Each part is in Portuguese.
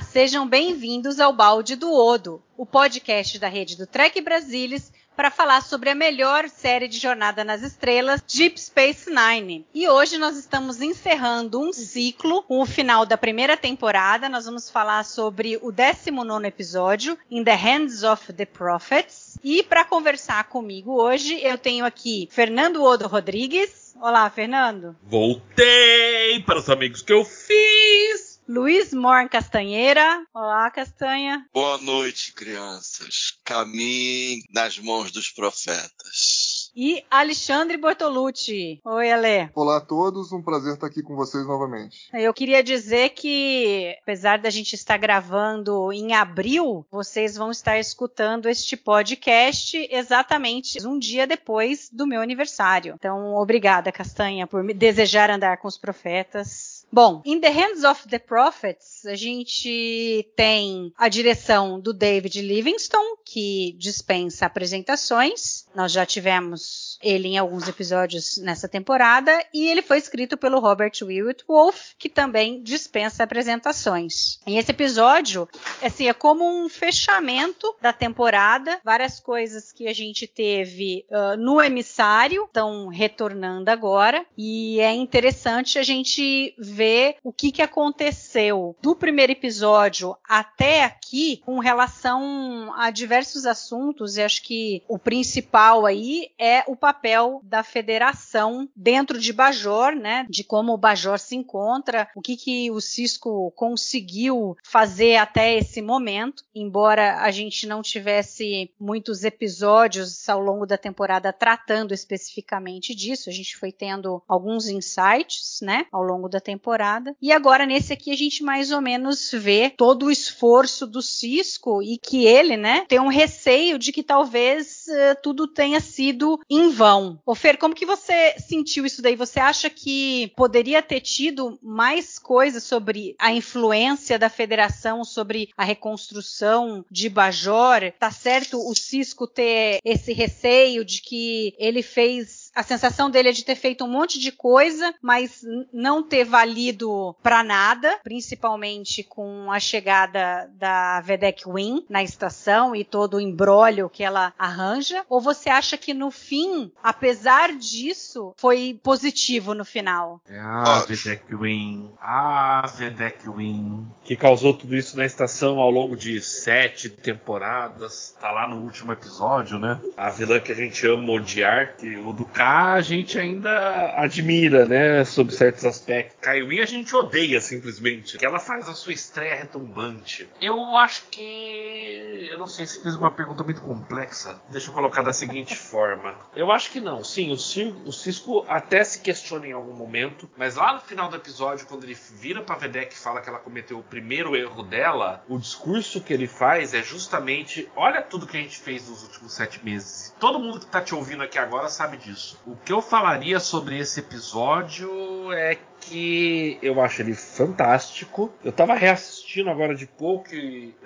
Sejam bem-vindos ao Balde do Odo, o podcast da rede do Trek Brasilis para falar sobre a melhor série de Jornada nas Estrelas, Deep Space Nine. E hoje nós estamos encerrando um ciclo com o final da primeira temporada. Nós vamos falar sobre o 19 episódio, In the Hands of the Prophets. E para conversar comigo hoje, eu tenho aqui Fernando Odo Rodrigues. Olá, Fernando. Voltei para os amigos que eu fiz. Luiz Morn Castanheira. Olá, Castanha. Boa noite, crianças. Caminhe nas mãos dos profetas. E Alexandre Bortolucci. Oi, Ale. Olá a todos, um prazer estar aqui com vocês novamente. Eu queria dizer que, apesar da gente estar gravando em abril, vocês vão estar escutando este podcast exatamente um dia depois do meu aniversário. Então, obrigada, Castanha, por me desejar andar com os profetas. Bom, In the Hands of the Prophets, a gente tem a direção do David Livingston, que dispensa apresentações. Nós já tivemos ele em alguns episódios nessa temporada, e ele foi escrito pelo Robert Williott Wolf, que também dispensa apresentações. Em esse episódio, assim, é como um fechamento da temporada, várias coisas que a gente teve uh, no emissário estão retornando agora, e é interessante a gente ver o que, que aconteceu do primeiro episódio até aqui com relação a diversos assuntos, e acho que o principal aí é o papel da federação dentro de Bajor, né? De como o Bajor se encontra, o que, que o Cisco conseguiu fazer até esse momento, embora a gente não tivesse muitos episódios ao longo da temporada tratando especificamente disso, a gente foi tendo alguns insights, né, ao longo da temporada. E agora nesse aqui a gente mais ou menos vê todo o esforço do Cisco e que ele, né, tem um receio de que talvez uh, tudo tenha sido em vão. Ô Fer, como que você sentiu isso daí? Você acha que poderia ter tido mais coisas sobre a influência da federação sobre a reconstrução de Bajor? Tá certo o Cisco ter esse receio de que ele fez a sensação dele é de ter feito um monte de coisa, mas não ter valido para nada, principalmente com a chegada da Vedek Win na estação e todo o embrólio que ela arranja? Ou você acha que no fim, apesar disso, foi positivo no final? É a Vedek Win, a Vedek Win, que causou tudo isso na estação ao longo de sete temporadas, tá lá no último episódio, né? A vilã que a gente ama odiar, que o do a gente ainda admira, né, sob certos aspectos. Kaiwin a gente odeia simplesmente, que ela faz a sua estreia retumbante. Eu acho que eu não sei se fiz uma pergunta muito complexa. Deixa eu colocar da seguinte forma. Eu acho que não. Sim, o, Cir o Cisco até se questiona em algum momento, mas lá no final do episódio, quando ele vira pra Vedek e fala que ela cometeu o primeiro erro dela, o discurso que ele faz é justamente: olha tudo que a gente fez nos últimos sete meses. Todo mundo que tá te ouvindo aqui agora sabe disso. O que eu falaria sobre esse episódio é que eu acho ele fantástico. Eu tava reassistindo agora de pouco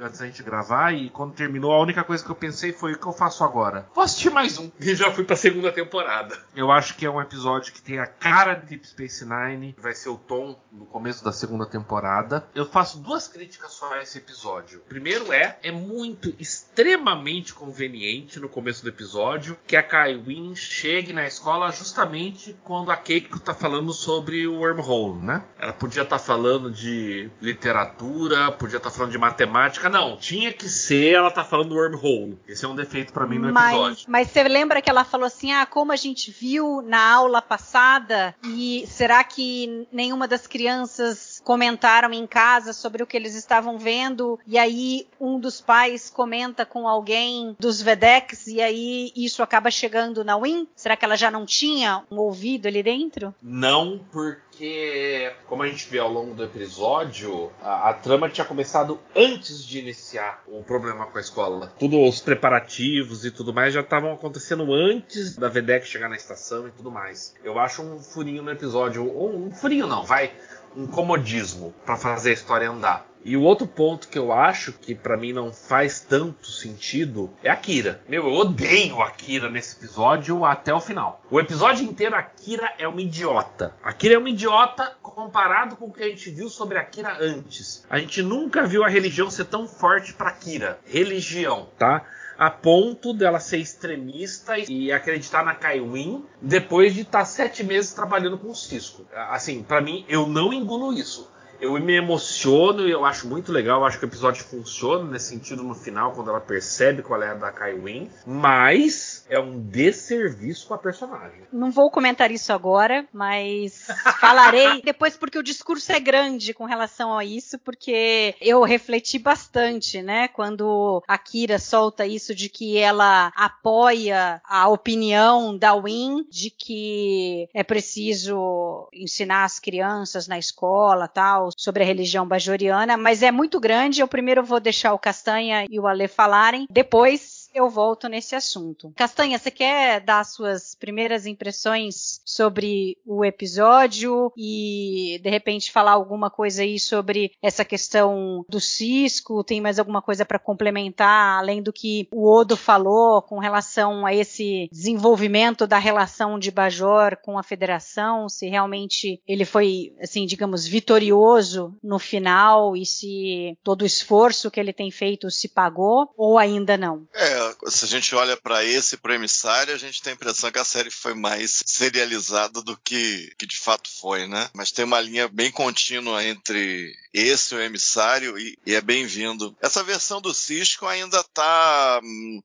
antes da gente gravar e quando terminou a única coisa que eu pensei foi o que eu faço agora. Vou assistir mais um e já fui pra segunda temporada. Eu acho que é um episódio que tem a cara de Deep Space Nine, que vai ser o tom no começo da segunda temporada. Eu faço duas críticas só a esse episódio. Primeiro é, é muito extremamente conveniente no começo do episódio que a Kai Wynn chegue na escola justamente quando a Keiko tá falando sobre o wormhole, né? Ela podia estar tá falando de literatura, podia estar tá falando de matemática, não, tinha que ser ela tá falando do wormhole. Esse é um defeito para mim no mas, episódio. Mas você lembra que ela falou assim: "Ah, como a gente viu na aula passada e será que nenhuma das crianças comentaram em casa sobre o que eles estavam vendo e aí um dos pais comenta com alguém dos Vedex e aí isso acaba chegando na Win? Será que ela já não tinha um ouvido ali dentro? Não, porque como a gente vê ao longo do episódio, a, a trama tinha começado antes de iniciar o problema com a escola. Tudo os preparativos e tudo mais já estavam acontecendo antes da Vedek chegar na estação e tudo mais. Eu acho um furinho no episódio, ou um furinho não, vai um comodismo para fazer a história andar. E o outro ponto que eu acho que para mim não faz tanto sentido é a Kira. Meu, eu odeio a Kira nesse episódio até o final. O episódio inteiro a Kira é uma idiota. A Kira é uma idiota comparado com o que a gente viu sobre a Kira antes. A gente nunca viu a religião ser tão forte para Kira. Religião, tá? A ponto dela ser extremista e acreditar na Kaiwin depois de estar tá sete meses trabalhando com o Cisco. Assim, para mim, eu não engulo isso eu me emociono e eu acho muito legal. Eu acho que o episódio funciona nesse sentido no final, quando ela percebe qual é a da Kai Win. Mas é um desserviço com a personagem. Não vou comentar isso agora, mas falarei depois porque o discurso é grande com relação a isso, porque eu refleti bastante, né? Quando a Kira solta isso de que ela apoia a opinião da Win de que é preciso ensinar as crianças na escola, tal, sobre a religião bajoriana, mas é muito grande. Eu primeiro vou deixar o Castanha e o Ale falarem, depois eu volto nesse assunto. Castanha, você quer dar suas primeiras impressões sobre o episódio e de repente falar alguma coisa aí sobre essa questão do Cisco? Tem mais alguma coisa para complementar além do que o Odo falou com relação a esse desenvolvimento da relação de Bajor com a Federação? Se realmente ele foi, assim, digamos, vitorioso no final e se todo o esforço que ele tem feito se pagou ou ainda não? É, se a gente olha para esse pro emissário, a gente tem a impressão que a série foi mais serializada do que, que de fato foi, né? Mas tem uma linha bem contínua entre esse o emissário e, e é bem-vindo. Essa versão do Cisco ainda tá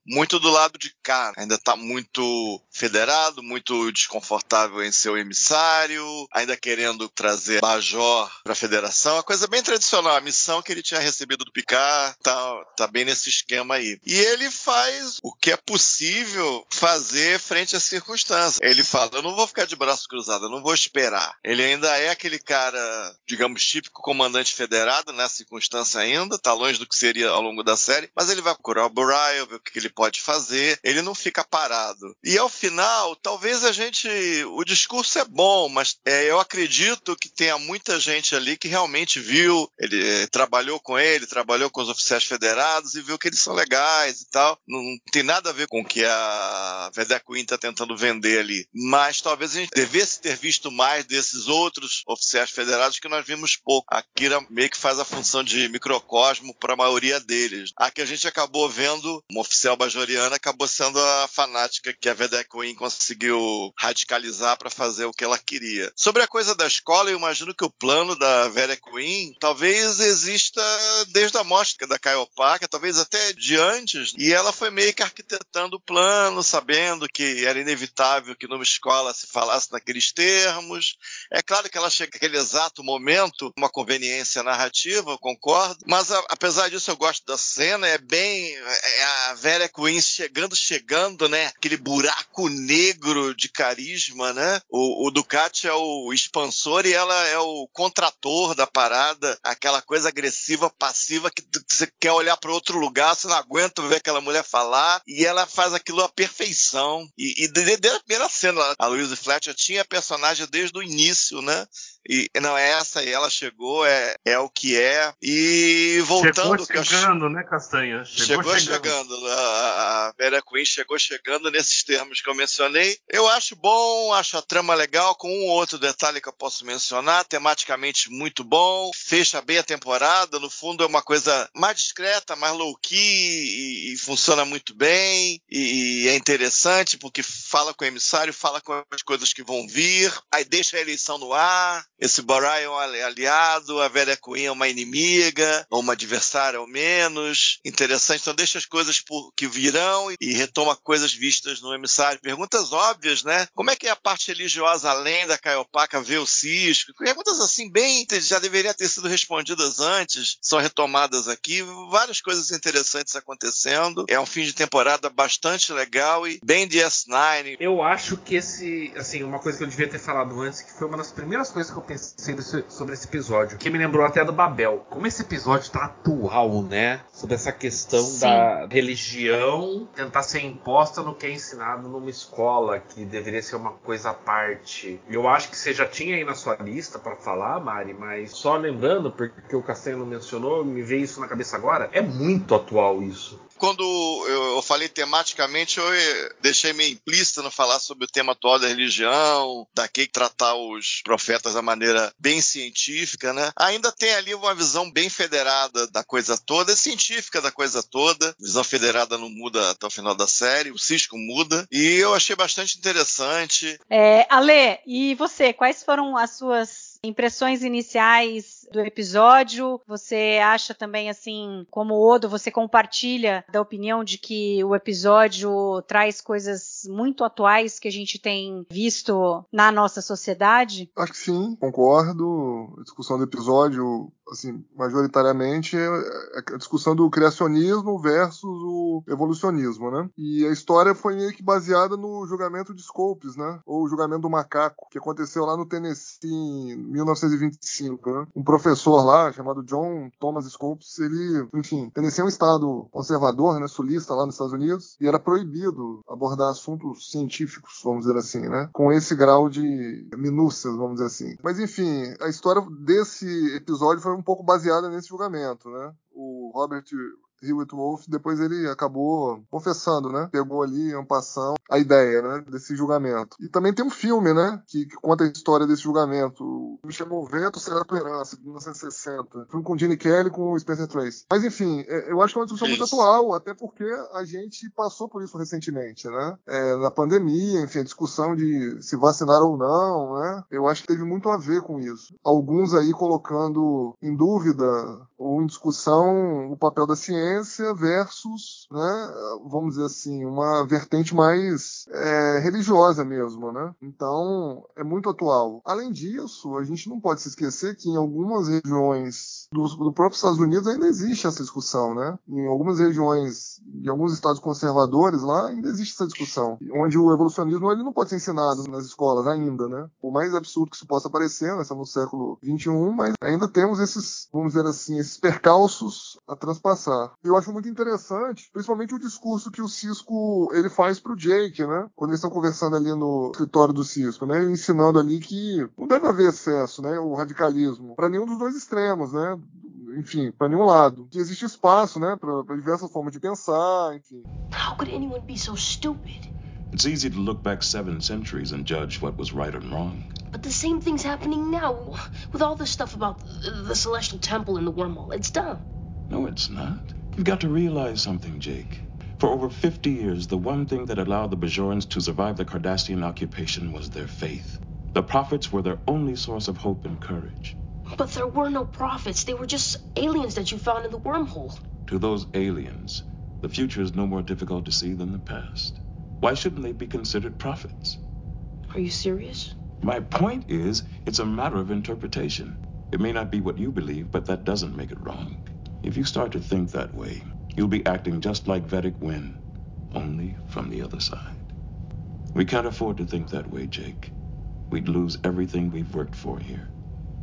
muito do lado de cá, ainda tá muito federado, muito desconfortável em seu emissário, ainda querendo trazer Bajor para a federação, a coisa bem tradicional, a missão que ele tinha recebido do Picard tá, tá bem nesse esquema aí. E ele faz faz o que é possível fazer frente às circunstâncias. Ele fala: eu não vou ficar de braço cruzado, eu não vou esperar. Ele ainda é aquele cara, digamos, típico comandante federado nessa circunstância ainda, tá longe do que seria ao longo da série, mas ele vai procurar o Brian, ver o que ele pode fazer. Ele não fica parado. E ao final, talvez a gente. O discurso é bom, mas é, eu acredito que tenha muita gente ali que realmente viu, ele é, trabalhou com ele, trabalhou com os oficiais federados e viu que eles são legais e tal. Não não tem nada a ver com o que a Vedek Queen está tentando vender ali. Mas talvez a gente devesse ter visto mais desses outros oficiais federados que nós vimos pouco. A Kira meio que faz a função de microcosmo para a maioria deles. A que a gente acabou vendo, uma oficial bajoriana, acabou sendo a fanática que a Vedek Queen conseguiu radicalizar para fazer o que ela queria. Sobre a coisa da escola, eu imagino que o plano da Vedek Queen talvez exista desde a mostra da Kaiopaka, talvez até de antes, e ela foi meio que arquitetando o plano, sabendo que era inevitável que numa escola se falasse naqueles termos. É claro que ela chega naquele exato momento, uma conveniência narrativa, eu concordo, mas a, apesar disso eu gosto da cena, é bem é a Vera Queen chegando, chegando, né? Aquele buraco negro de carisma, né? O, o Ducati é o expansor e ela é o contrator da parada, aquela coisa agressiva, passiva que você quer olhar para outro lugar, você não aguenta ver aquela mulher falar e ela faz aquilo à perfeição. E, e desde a primeira cena, a Louise Fletcher tinha a personagem desde o início, né? E não é essa, e ela chegou, é, é o que é. E voltando. Chegou chegando, eu... né, Castanha? Chegou, chegou chegando. chegando. A, a Vera Queen chegou chegando nesses termos que eu mencionei. Eu acho bom, acho a trama legal, com um ou outro detalhe que eu posso mencionar. Tematicamente muito bom, fecha bem a temporada. No fundo, é uma coisa mais discreta, mais low-key e, e, funciona muito bem. E, e é interessante porque fala com o emissário, fala com as coisas que vão vir, aí deixa a eleição no ar esse Borion é aliado, a Vera Queen é uma inimiga, ou uma adversária ao menos. Interessante, então deixa as coisas por, que virão e retoma coisas vistas no emissário. Perguntas óbvias, né? Como é que é a parte religiosa além da Caiopaca vê o Cisco? Perguntas assim, bem, já deveriam ter sido respondidas antes, são retomadas aqui. Várias coisas interessantes acontecendo. É um fim de temporada bastante legal e bem de S9. Eu acho que esse, assim, uma coisa que eu devia ter falado antes, que foi uma das primeiras coisas que eu sobre esse episódio, que me lembrou até do Babel. Como esse episódio tá atual, né? Sobre essa questão Sim. da religião tentar ser imposta no que é ensinado numa escola, que deveria ser uma coisa à parte. Eu acho que você já tinha aí na sua lista para falar, Mari, mas só lembrando, porque o Castanho mencionou, me veio isso na cabeça agora, é muito atual isso quando eu, falei tematicamente, eu eh, deixei meio implícito no falar sobre o tema atual da religião, daqui tratar os profetas da maneira bem científica, né? Ainda tem ali uma visão bem federada da coisa toda, científica da coisa toda. Visão federada não muda até o final da série, o Cisco muda. E eu achei bastante interessante. É, Ale, e você, quais foram as suas impressões iniciais do episódio? Você acha também assim, como Odo, você compartilha da opinião de que o episódio traz coisas muito atuais que a gente tem visto na nossa sociedade? Acho que sim, concordo. A discussão do episódio assim, majoritariamente é, é a discussão do criacionismo versus o evolucionismo, né? E a história foi meio que baseada no julgamento de Scopes, né? Ou o julgamento do macaco, que aconteceu lá no Tennessee 1925, né? Um professor lá, chamado John Thomas Scopes, ele, enfim, Tennessee é um estado conservador, né? Sulista lá nos Estados Unidos, e era proibido abordar assuntos científicos, vamos dizer assim, né? Com esse grau de minúcias, vamos dizer assim. Mas, enfim, a história desse episódio foi um pouco baseada nesse julgamento, né? O Robert Hewitt Wolf, depois ele acabou confessando, né? Pegou ali, em passão, a ideia, né? Desse julgamento. E também tem um filme, né? Que, que conta a história desse julgamento. Me chamou Vento, Será Tua Herança, de 1960. Filme com Gene Kelly com o Spencer Tracy. Mas enfim, é, eu acho que é uma discussão muito atual, até porque a gente passou por isso recentemente, né? É, na pandemia, enfim, a discussão de se vacinar ou não, né? Eu acho que teve muito a ver com isso. Alguns aí colocando em dúvida ou em discussão o papel da ciência versus, né, vamos dizer assim, uma vertente mais é, religiosa mesmo, né? Então é muito atual. Além disso, a gente não pode se esquecer que em algumas regiões do, do próprio Estados Unidos ainda existe essa discussão, né? Em algumas regiões, em alguns estados conservadores lá ainda existe essa discussão, onde o evolucionismo ele não pode ser ensinado nas escolas ainda, né? Por mais absurdo que isso possa parecer, nós estamos no século 21, mas ainda temos esses, vamos dizer assim, esses percalços a transpassar. Eu acho muito interessante, principalmente o discurso que o Cisco ele faz pro Jake, né? Quando eles estão conversando ali no escritório do Cisco, né? Ensinando ali que não deve haver excesso, né? O radicalismo para nenhum dos dois extremos, né? Enfim, para nenhum lado. Que existe espaço, né? Para diversas formas de pensar, enfim. How could anyone be so stupid? It's easy to look back seven centuries and judge what was right and wrong. But the same thing's happening now with all this stuff about the celestial temple and the wormhole. It's done. No, it's not. You've got to realize something, Jake. For over 50 years, the one thing that allowed the Bajorans to survive the Cardassian occupation was their faith. The prophets were their only source of hope and courage. But there were no prophets. They were just aliens that you found in the wormhole. To those aliens, the future is no more difficult to see than the past. Why shouldn't they be considered prophets? Are you serious? My point is, it's a matter of interpretation. It may not be what you believe, but that doesn't make it wrong. If you start to think that way, you'll be acting just like Vedic Win, only from the other side. We can't afford to think that way, Jake. We'd lose everything we've worked for here.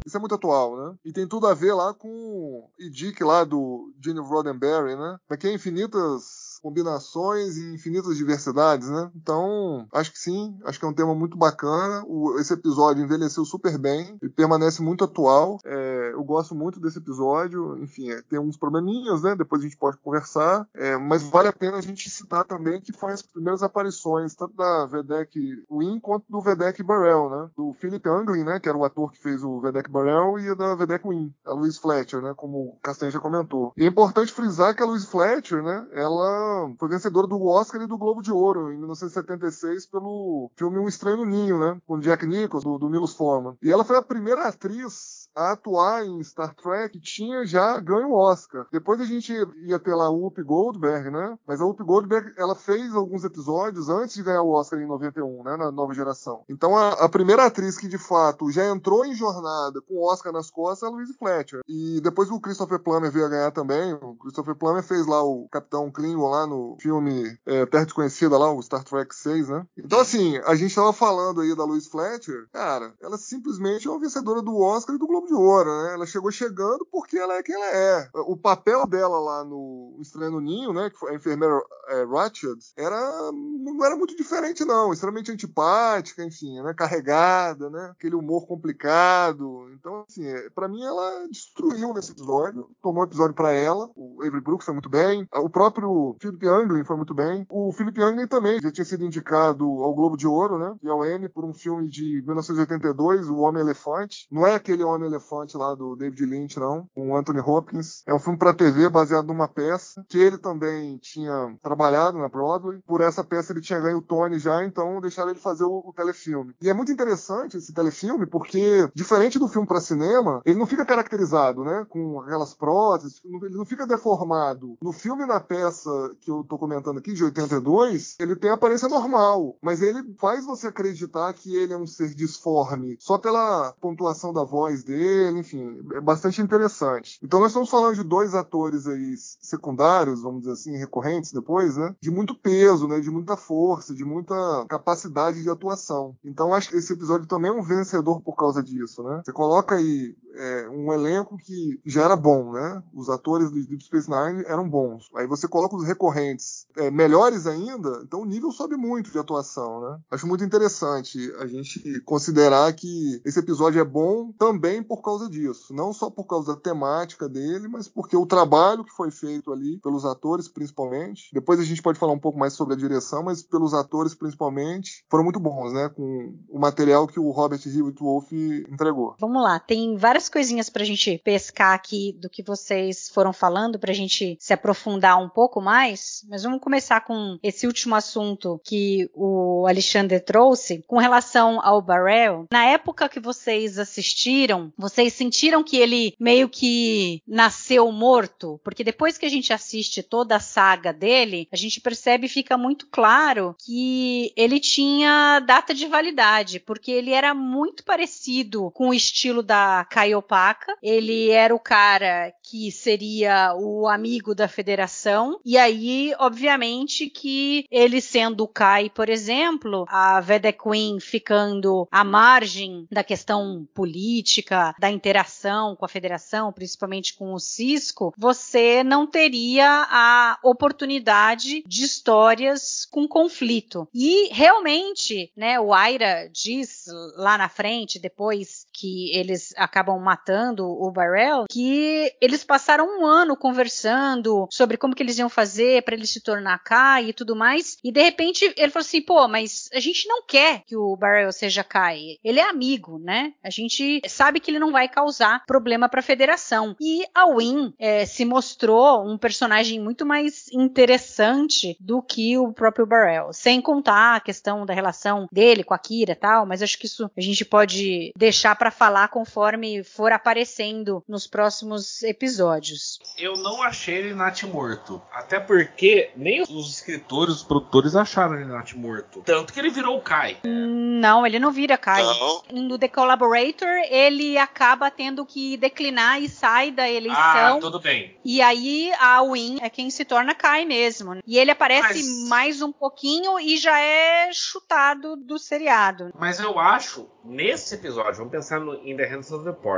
Isso é muito atual, né? E tem tudo a ver lá com o Dick lá do Gene Roddenberry, né? Daqui a infinitas combinações e infinitas diversidades, né? Então, acho que sim, acho que é um tema muito bacana. O, esse episódio envelheceu super bem e permanece muito atual. É, eu gosto muito desse episódio. Enfim, é, tem uns probleminhas, né? Depois a gente pode conversar. É, mas vale a pena a gente citar também que foi as primeiras aparições, tanto da Vedek Win quanto do Vedek Burrell, né? Do Philip Anglin, né? Que era o ator que fez o Vedek Burrell, e da Vedek Win, a Louise Fletcher, né? Como o Castanha já comentou. E é importante frisar que a Louise Fletcher, né? Ela foi vencedora do Oscar e do Globo de Ouro em 1976 pelo filme Um Estranho no Ninho, né? Com Jack Nicholson, do, do Milos Forman. E ela foi a primeira atriz a atuar em Star Trek tinha já ganho Oscar. Depois a gente ia ter lá a Whoopi Goldberg, né? Mas a Whoopi Goldberg, ela fez alguns episódios antes de ganhar o Oscar em 91, né? Na nova geração. Então a, a primeira atriz que de fato já entrou em jornada com o Oscar nas costas é a Louise Fletcher. E depois o Christopher Plummer veio a ganhar também. O Christopher Plummer fez lá o Capitão Klingon lá no filme é, Terra Desconhecida lá, o Star Trek 6, né? Então assim, a gente tava falando aí da Louise Fletcher, cara, ela simplesmente é uma vencedora do Oscar e do Globo de Ouro, né? Ela chegou chegando porque ela é quem ela é. O papel dela lá no Estranho no Ninho, né? Que foi a enfermeira é, Ratched, era, não era muito diferente, não. Extremamente antipática, enfim, né? Carregada, né? Aquele humor complicado. Então, assim, é, para mim ela destruiu nesse episódio. Tomou o episódio para ela. O Avery Brooks foi muito bem. O próprio Philip Anglin foi muito bem. O Philip Anglin também já tinha sido indicado ao Globo de Ouro, né? E ao Emmy por um filme de 1982, O Homem Elefante. Não é aquele Homem Elefante lá do David Lynch, não, com o Anthony Hopkins. É um filme para TV baseado numa peça que ele também tinha trabalhado na Broadway. Por essa peça ele tinha ganho o Tony já, então deixaram ele fazer o, o telefilme. E é muito interessante esse telefilme porque, diferente do filme para cinema, ele não fica caracterizado, né, com aquelas próteses, ele não fica deformado. No filme na peça que eu tô comentando aqui, de 82, ele tem aparência normal, mas ele faz você acreditar que ele é um ser disforme só pela pontuação da voz dele, enfim, é bastante interessante. Então nós estamos falando de dois atores aí secundários, vamos dizer assim, recorrentes depois, né? De muito peso, né? De muita força, de muita capacidade de atuação. Então acho que esse episódio também é um vencedor por causa disso, né? Você coloca aí é, um elenco que já era bom, né? Os atores do Deep Space Nine eram bons. Aí você coloca os recorrentes é, melhores ainda, então o nível sobe muito de atuação, né? Acho muito interessante a gente considerar que esse episódio é bom também por causa disso. Não só por causa da temática dele, mas porque o trabalho que foi feito ali pelos atores, principalmente. Depois a gente pode falar um pouco mais sobre a direção, mas pelos atores, principalmente, foram muito bons, né? Com o material que o Robert Hewitt Wolfe entregou. Vamos lá, tem várias coisinhas pra gente pescar aqui do que vocês foram falando, pra gente se aprofundar um pouco mais, mas vamos começar com esse último assunto que o Alexandre trouxe com relação ao Barrel. Na época que vocês assistiram, vocês sentiram que ele meio que nasceu morto? Porque depois que a gente assiste toda a saga dele, a gente percebe e fica muito claro que ele tinha data de validade, porque ele era muito parecido com o estilo da Caiopaka. Ele era o cara que seria o amigo da federação, e aí, obviamente, que ele sendo o Kai, por exemplo, a Veda Queen ficando à margem da questão política, da interação com a federação, principalmente com o Cisco, você não teria a oportunidade de histórias com conflito. E realmente, né, o Aira diz lá na frente, depois que eles acabam matando o Barrel, que eles passaram um ano conversando sobre como que eles iam fazer para ele se tornar Kai e tudo mais. E de repente ele falou assim: pô, mas a gente não quer que o Barrel seja Kai. Ele é amigo, né? A gente sabe que ele não vai causar problema para a federação. E a Win é, se mostrou um personagem muito mais interessante do que o próprio Barrel. Sem contar a questão da relação dele com a Kira e tal, mas acho que isso a gente pode deixar para falar conforme for aparecendo nos próximos episódios. Eu não achei ele natimorto. Até porque nem os escritores, os produtores acharam ele natimorto. Tanto que ele virou o Kai. Não, ele não vira Kai. Não. No The Collaborator, ele acaba tendo que declinar e sai da eleição. Ah, tudo bem. E aí a Win é quem se torna Kai mesmo. E ele aparece Mas- mais um pouquinho e já é chutado do seriado. Mas eu acho, nesse episódio, vamos pensar no In the Hands of the Prophets.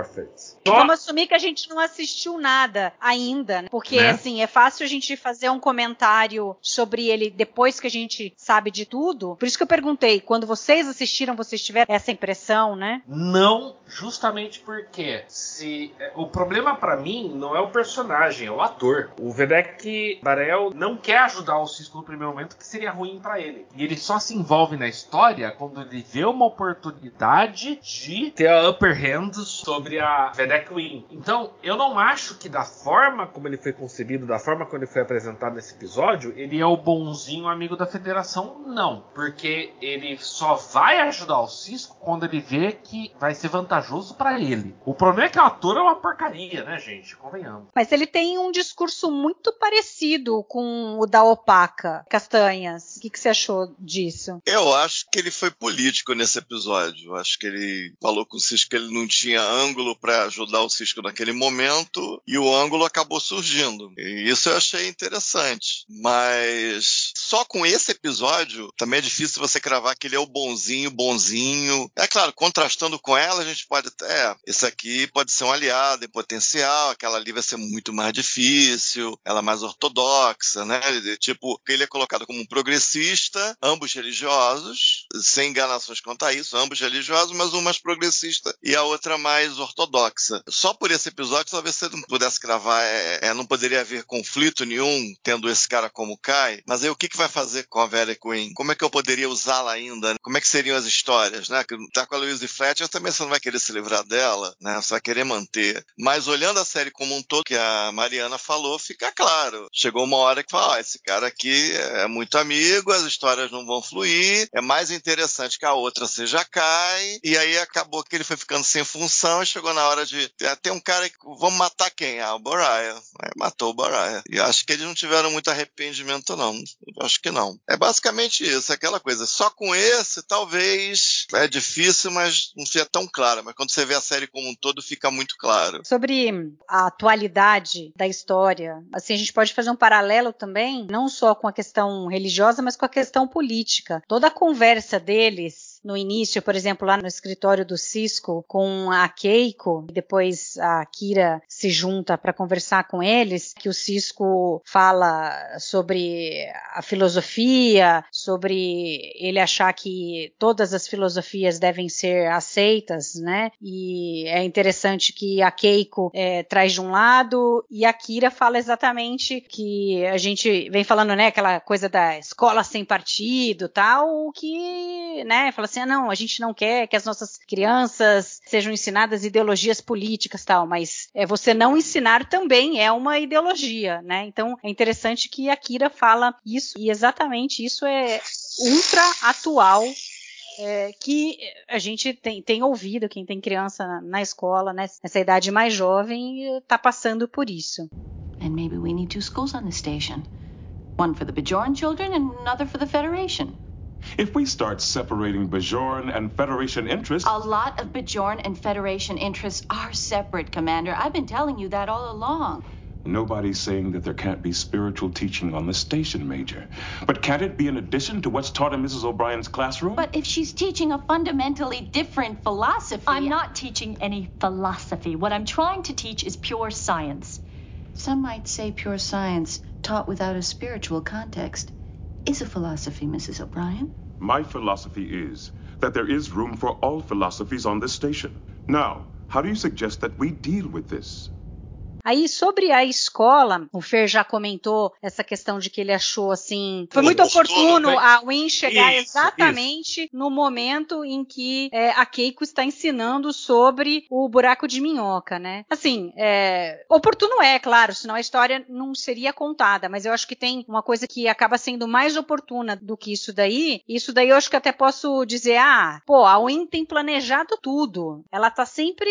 Vamos assumir que a gente não assistiu nada ainda, né? porque Né? assim é fácil a gente fazer um comentário sobre ele depois que a gente sabe de tudo. Por isso que eu perguntei, quando vocês assistiram, vocês tiveram essa impressão, né? Não, justamente porque se é, o problema pra mim não é o personagem, é o ator. O Vedek Barel não quer ajudar o Cisco no primeiro momento, que seria ruim pra ele. E ele só se envolve na história quando ele vê uma oportunidade de ter a upper hand sobre sobre a Vedek Wing. Então, eu não acho que da forma como ele foi concebido, da forma como ele foi apresentado nesse episódio, ele é o bonzinho amigo da Federação, não. Porque ele só vai ajudar o Cisco quando ele vê que vai ser vantajoso para ele. O problema é que o ator é uma porcaria, né, gente? Convenhamos. Mas ele tem um discurso muito parecido com o da Opaca Castanhas. O que, que você achou disso? Eu acho que ele foi político nesse episódio. Eu acho que ele falou com o Cisco que ele não tinha ângulo para ajudar o Cisco naquele momento e o ângulo acabou surgindo. E isso eu achei interessante. Mas só com esse episódio também é difícil você cravar que ele é o bonzinho, bonzinho. É claro, contrastando com ela, a gente pode até. É, esse aqui pode ser um aliado em potencial, aquela ali vai ser muito mais difícil, ela é mais ortodoxa, né? Tipo, ele é colocado como um progressista, ambos religiosos, sem enganações quanto a isso, ambos religiosos, mas um mais progressista e a outra mais ortodoxa. Só por esse episódio, talvez você não pudesse cravar, é, é, não poderia haver conflito nenhum tendo esse cara como Kai, mas aí o que, que vai fazer com a Vera Queen? Como é que eu poderia usá-la ainda? Como é que seriam as histórias, né? Tá com a Louise Fletcher, também você não vai querer se livrar dela, né? Você vai querer manter. Mas olhando a série como um todo, que a Mariana falou, fica claro. Chegou uma hora que fala, ah, esse cara aqui é muito amigo, as histórias não vão fluir, é mais interessante que a outra seja Kai, e aí acabou que ele foi ficando sem função e chegou na hora de. Ah, tem um cara que. Vamos matar quem? Ah, o Boraya. Matou o Boraya. E acho que eles não tiveram muito arrependimento, não. Acho que não. É basicamente isso, aquela coisa. Só com esse, talvez. É difícil, mas não fica tão claro. Mas quando você vê a série como um todo, fica muito claro. Sobre a atualidade da história, assim, a gente pode fazer um paralelo também, não só com a questão religiosa, mas com a questão política. Toda a conversa deles no início, por exemplo, lá no escritório do Cisco com a Keiko, e depois a Kira se junta para conversar com eles, que o Cisco fala sobre a filosofia, sobre ele achar que todas as filosofias devem ser aceitas, né? E é interessante que a Keiko é, traz de um lado e a Kira fala exatamente que a gente vem falando, né, aquela coisa da escola sem partido, tal, que, né, fala assim, ah, não, a gente não quer que as nossas crianças sejam ensinadas ideologias políticas tal, mas é você não ensinar também é uma ideologia, né? Então é interessante que a Kira fala isso e exatamente isso é ultra atual é, que a gente tem, tem, ouvido, quem tem criança na, na escola, né, nessa idade mais jovem, está passando por isso. And maybe we need two schools on the station. One for the Bajorn children and another for the Federation. If we start separating Bajorn and Federation interests. A lot of Bajorn and Federation interests are separate, Commander. I've been telling you that all along. Nobody's saying that there can't be spiritual teaching on the station, Major. But can't it be in addition to what's taught in Mrs. O'Brien's classroom? But if she's teaching a fundamentally different philosophy. I'm not teaching any philosophy. What I'm trying to teach is pure science. Some might say pure science taught without a spiritual context is a philosophy, Mrs. O'Brien. My philosophy is that there is room for all philosophies on this station. Now, how do you suggest that we deal with this? Aí, sobre a escola, o Fer já comentou essa questão de que ele achou assim. Foi muito oportuno né? a Win chegar isso, exatamente isso. no momento em que é, a Keiko está ensinando sobre o buraco de minhoca, né? Assim, é, oportuno é, claro, senão a história não seria contada, mas eu acho que tem uma coisa que acaba sendo mais oportuna do que isso daí. Isso daí eu acho que até posso dizer, ah, pô, a Win tem planejado tudo. Ela tá sempre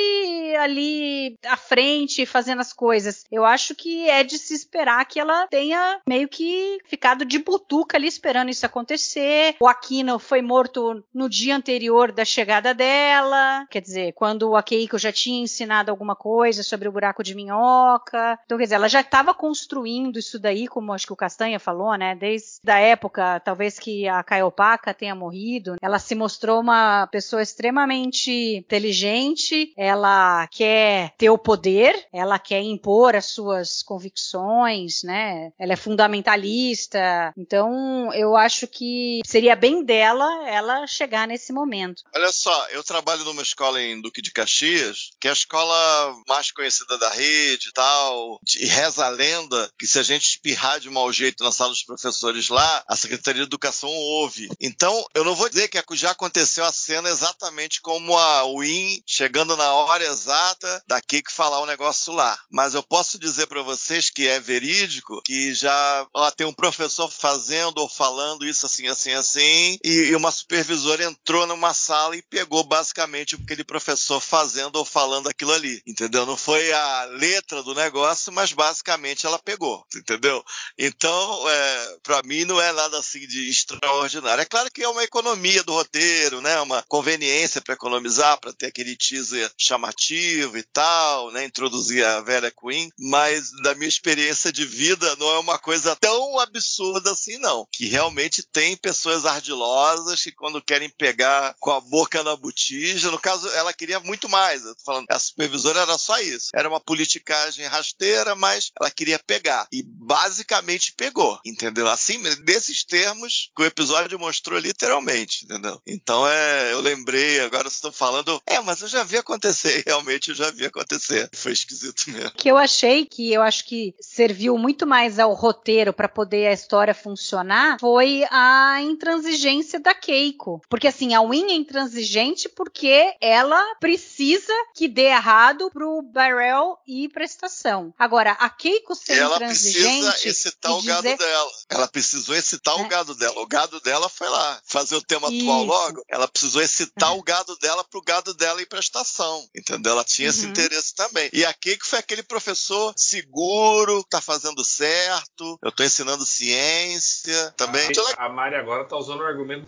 ali à frente, fazendo as coisas coisas. Eu acho que é de se esperar que ela tenha meio que ficado de butuca ali esperando isso acontecer. O Aquino foi morto no dia anterior da chegada dela, quer dizer, quando o Akeiko já tinha ensinado alguma coisa sobre o buraco de minhoca. Então, quer dizer, ela já estava construindo isso daí, como acho que o Castanha falou, né? Desde a época, talvez que a Caiopaka tenha morrido, ela se mostrou uma pessoa extremamente inteligente, ela quer ter o poder, ela quer impor as suas convicções, né? Ela é fundamentalista. Então, eu acho que seria bem dela ela chegar nesse momento. Olha só, eu trabalho numa escola em Duque de Caxias, que é a escola mais conhecida da rede e tal, e reza a lenda que se a gente espirrar de mau jeito na sala dos professores lá, a Secretaria de Educação ouve. Então, eu não vou dizer que já aconteceu a cena exatamente como a Win chegando na hora exata da que falar o um negócio lá. Mas eu posso dizer para vocês que é verídico, que já ó, tem um professor fazendo ou falando isso assim, assim, assim, e, e uma supervisora entrou numa sala e pegou basicamente aquele professor fazendo ou falando aquilo ali, entendeu? Não foi a letra do negócio, mas basicamente ela pegou, entendeu? Então, é, para mim não é nada assim de extraordinário. É claro que é uma economia do roteiro, né? Uma conveniência para economizar, para ter aquele teaser chamativo e tal, né? Introduzir a Queen, mas da minha experiência de vida não é uma coisa tão absurda assim, não. Que realmente tem pessoas ardilosas que quando querem pegar com a boca na botija, no caso, ela queria muito mais. Eu tô falando, a supervisora era só isso. Era uma politicagem rasteira, mas ela queria pegar. E basicamente pegou, entendeu? Assim, desses termos que o episódio mostrou literalmente, entendeu? Então é, eu lembrei, agora vocês estão falando, é, mas eu já vi acontecer, realmente eu já vi acontecer. Foi esquisito mesmo. Que eu achei que eu acho que serviu muito mais ao roteiro para poder a história funcionar foi a intransigência da Keiko. Porque assim, a Win é intransigente porque ela precisa que dê errado pro Barrel ir pra estação. Agora, a Keiko ser ela intransigente. Ela precisa excitar o gado dizer... dela. Ela precisou excitar é. o gado dela. O gado dela foi lá fazer o tema Isso. atual logo. Ela precisou excitar o gado dela pro gado dela ir pra estação. Entendeu? Ela tinha uhum. esse interesse também. E a Keiko foi aquele professor seguro, tá fazendo certo. Eu tô ensinando ciência também. A, a Mari agora tá usando o argumento.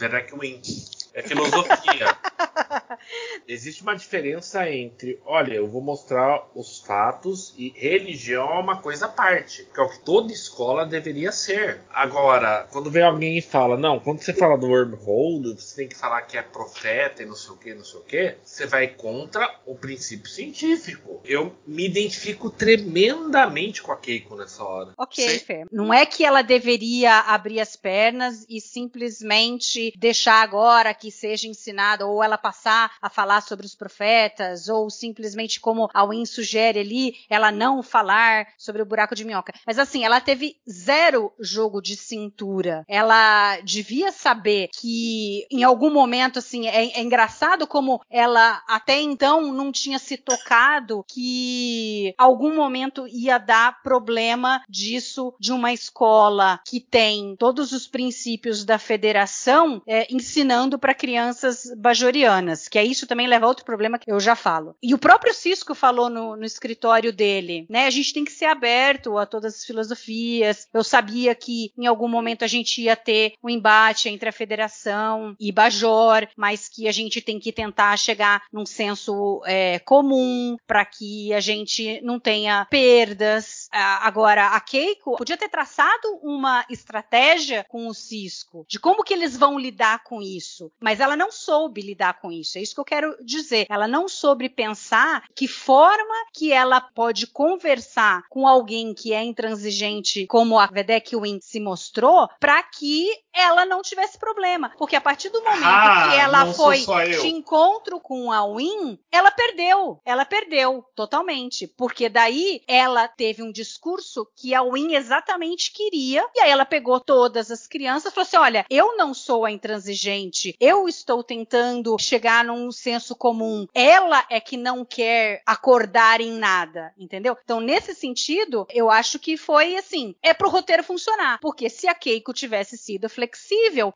É filosofia. Existe uma diferença entre, olha, eu vou mostrar os fatos e religião é uma coisa à parte, que é o que toda escola deveria ser. Agora, quando vem alguém e fala, não, quando você fala do wormhole, você tem que falar que é profeta e não sei o que, não sei o que, você vai contra o princípio científico. Eu me identifico tremendamente com a Keiko nessa hora. Ok, Fê. Não é que ela deveria abrir as pernas e simplesmente deixar agora que seja ensinada ou ela passar a falar sobre os profetas, ou simplesmente como a sugere ali, ela não falar sobre o buraco de minhoca. Mas assim, ela teve zero jogo de cintura. Ela devia saber que em algum momento, assim, é, é engraçado como ela até então não tinha se tocado que algum momento ia dar problema disso de uma escola que tem todos os princípios da federação é, ensinando para crianças bajorianas, que é isso também leva a outro problema que eu já falo. E o próprio Cisco falou no, no escritório dele, né? A gente tem que ser aberto a todas as filosofias. Eu sabia que em algum momento a gente ia ter um embate entre a federação e Bajor, mas que a gente tem que tentar chegar num senso é, comum para que a gente não tenha perdas. Agora, a Keiko podia ter traçado uma estratégia com o Cisco de como que eles vão lidar com isso, mas ela não soube lidar com isso. É isso que eu quero dizer. Ela não soube pensar que forma que ela pode conversar com alguém que é intransigente, como a Vedek Win se mostrou, para que ela não tivesse problema. Porque a partir do momento ah, que ela foi de encontro com a Win, ela perdeu. Ela perdeu totalmente. Porque daí ela teve um discurso que a Win exatamente queria. E aí ela pegou todas as crianças e falou assim: olha, eu não sou a intransigente, eu estou tentando chegar num senso comum. Ela é que não quer acordar em nada, entendeu? Então, nesse sentido, eu acho que foi assim: é pro roteiro funcionar. Porque se a Keiko tivesse sido flexível,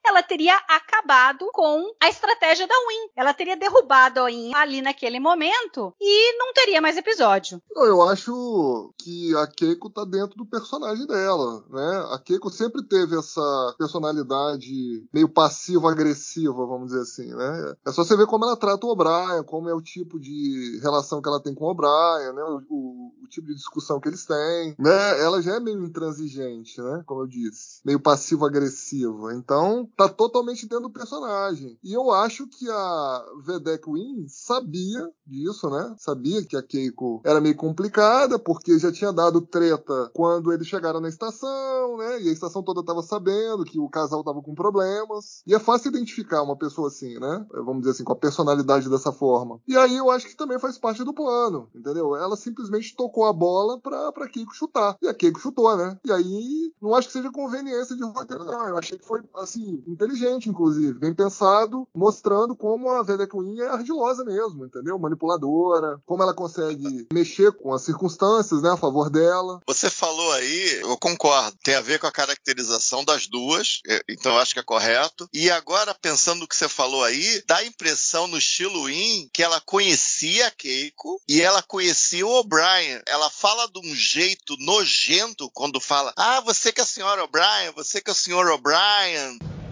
ela teria acabado com a estratégia da Win. Ela teria derrubado a Win ali naquele momento e não teria mais episódio. Eu acho que a Keiko tá dentro do personagem dela, né? A Keiko sempre teve essa personalidade meio passivo-agressiva, vamos dizer assim, né? É só você ver como ela trata o O'Brien, como é o tipo de relação que ela tem com o O'Brien, né? O, o, o, tipo de discussão que eles têm, né? Ela já é meio intransigente, né? Como eu disse, meio passivo-agressiva. Narrativa. Então, tá totalmente dentro do personagem. E eu acho que a Vedek Win sabia disso, né? Sabia que a Keiko era meio complicada, porque já tinha dado treta quando eles chegaram na estação, né? E a estação toda tava sabendo que o casal tava com problemas. E é fácil identificar uma pessoa assim, né? Vamos dizer assim, com a personalidade dessa forma. E aí eu acho que também faz parte do plano, entendeu? Ela simplesmente tocou a bola pra, pra Keiko chutar. E a Keiko chutou, né? E aí, não acho que seja conveniência de roteiro, não. Eu achei foi, assim, inteligente, inclusive. Bem pensado, mostrando como a Vedek Queen é ardilosa mesmo, entendeu? Manipuladora, como ela consegue mexer com as circunstâncias, né, a favor dela. Você falou aí, eu concordo, tem a ver com a caracterização das duas, é, então eu acho que é correto. E agora, pensando no que você falou aí, dá a impressão no estilo In que ela conhecia a Keiko e ela conhecia o O'Brien. Ela fala de um jeito nojento quando fala: Ah, você que é a senhora O'Brien, você que é o senhor O'Brien.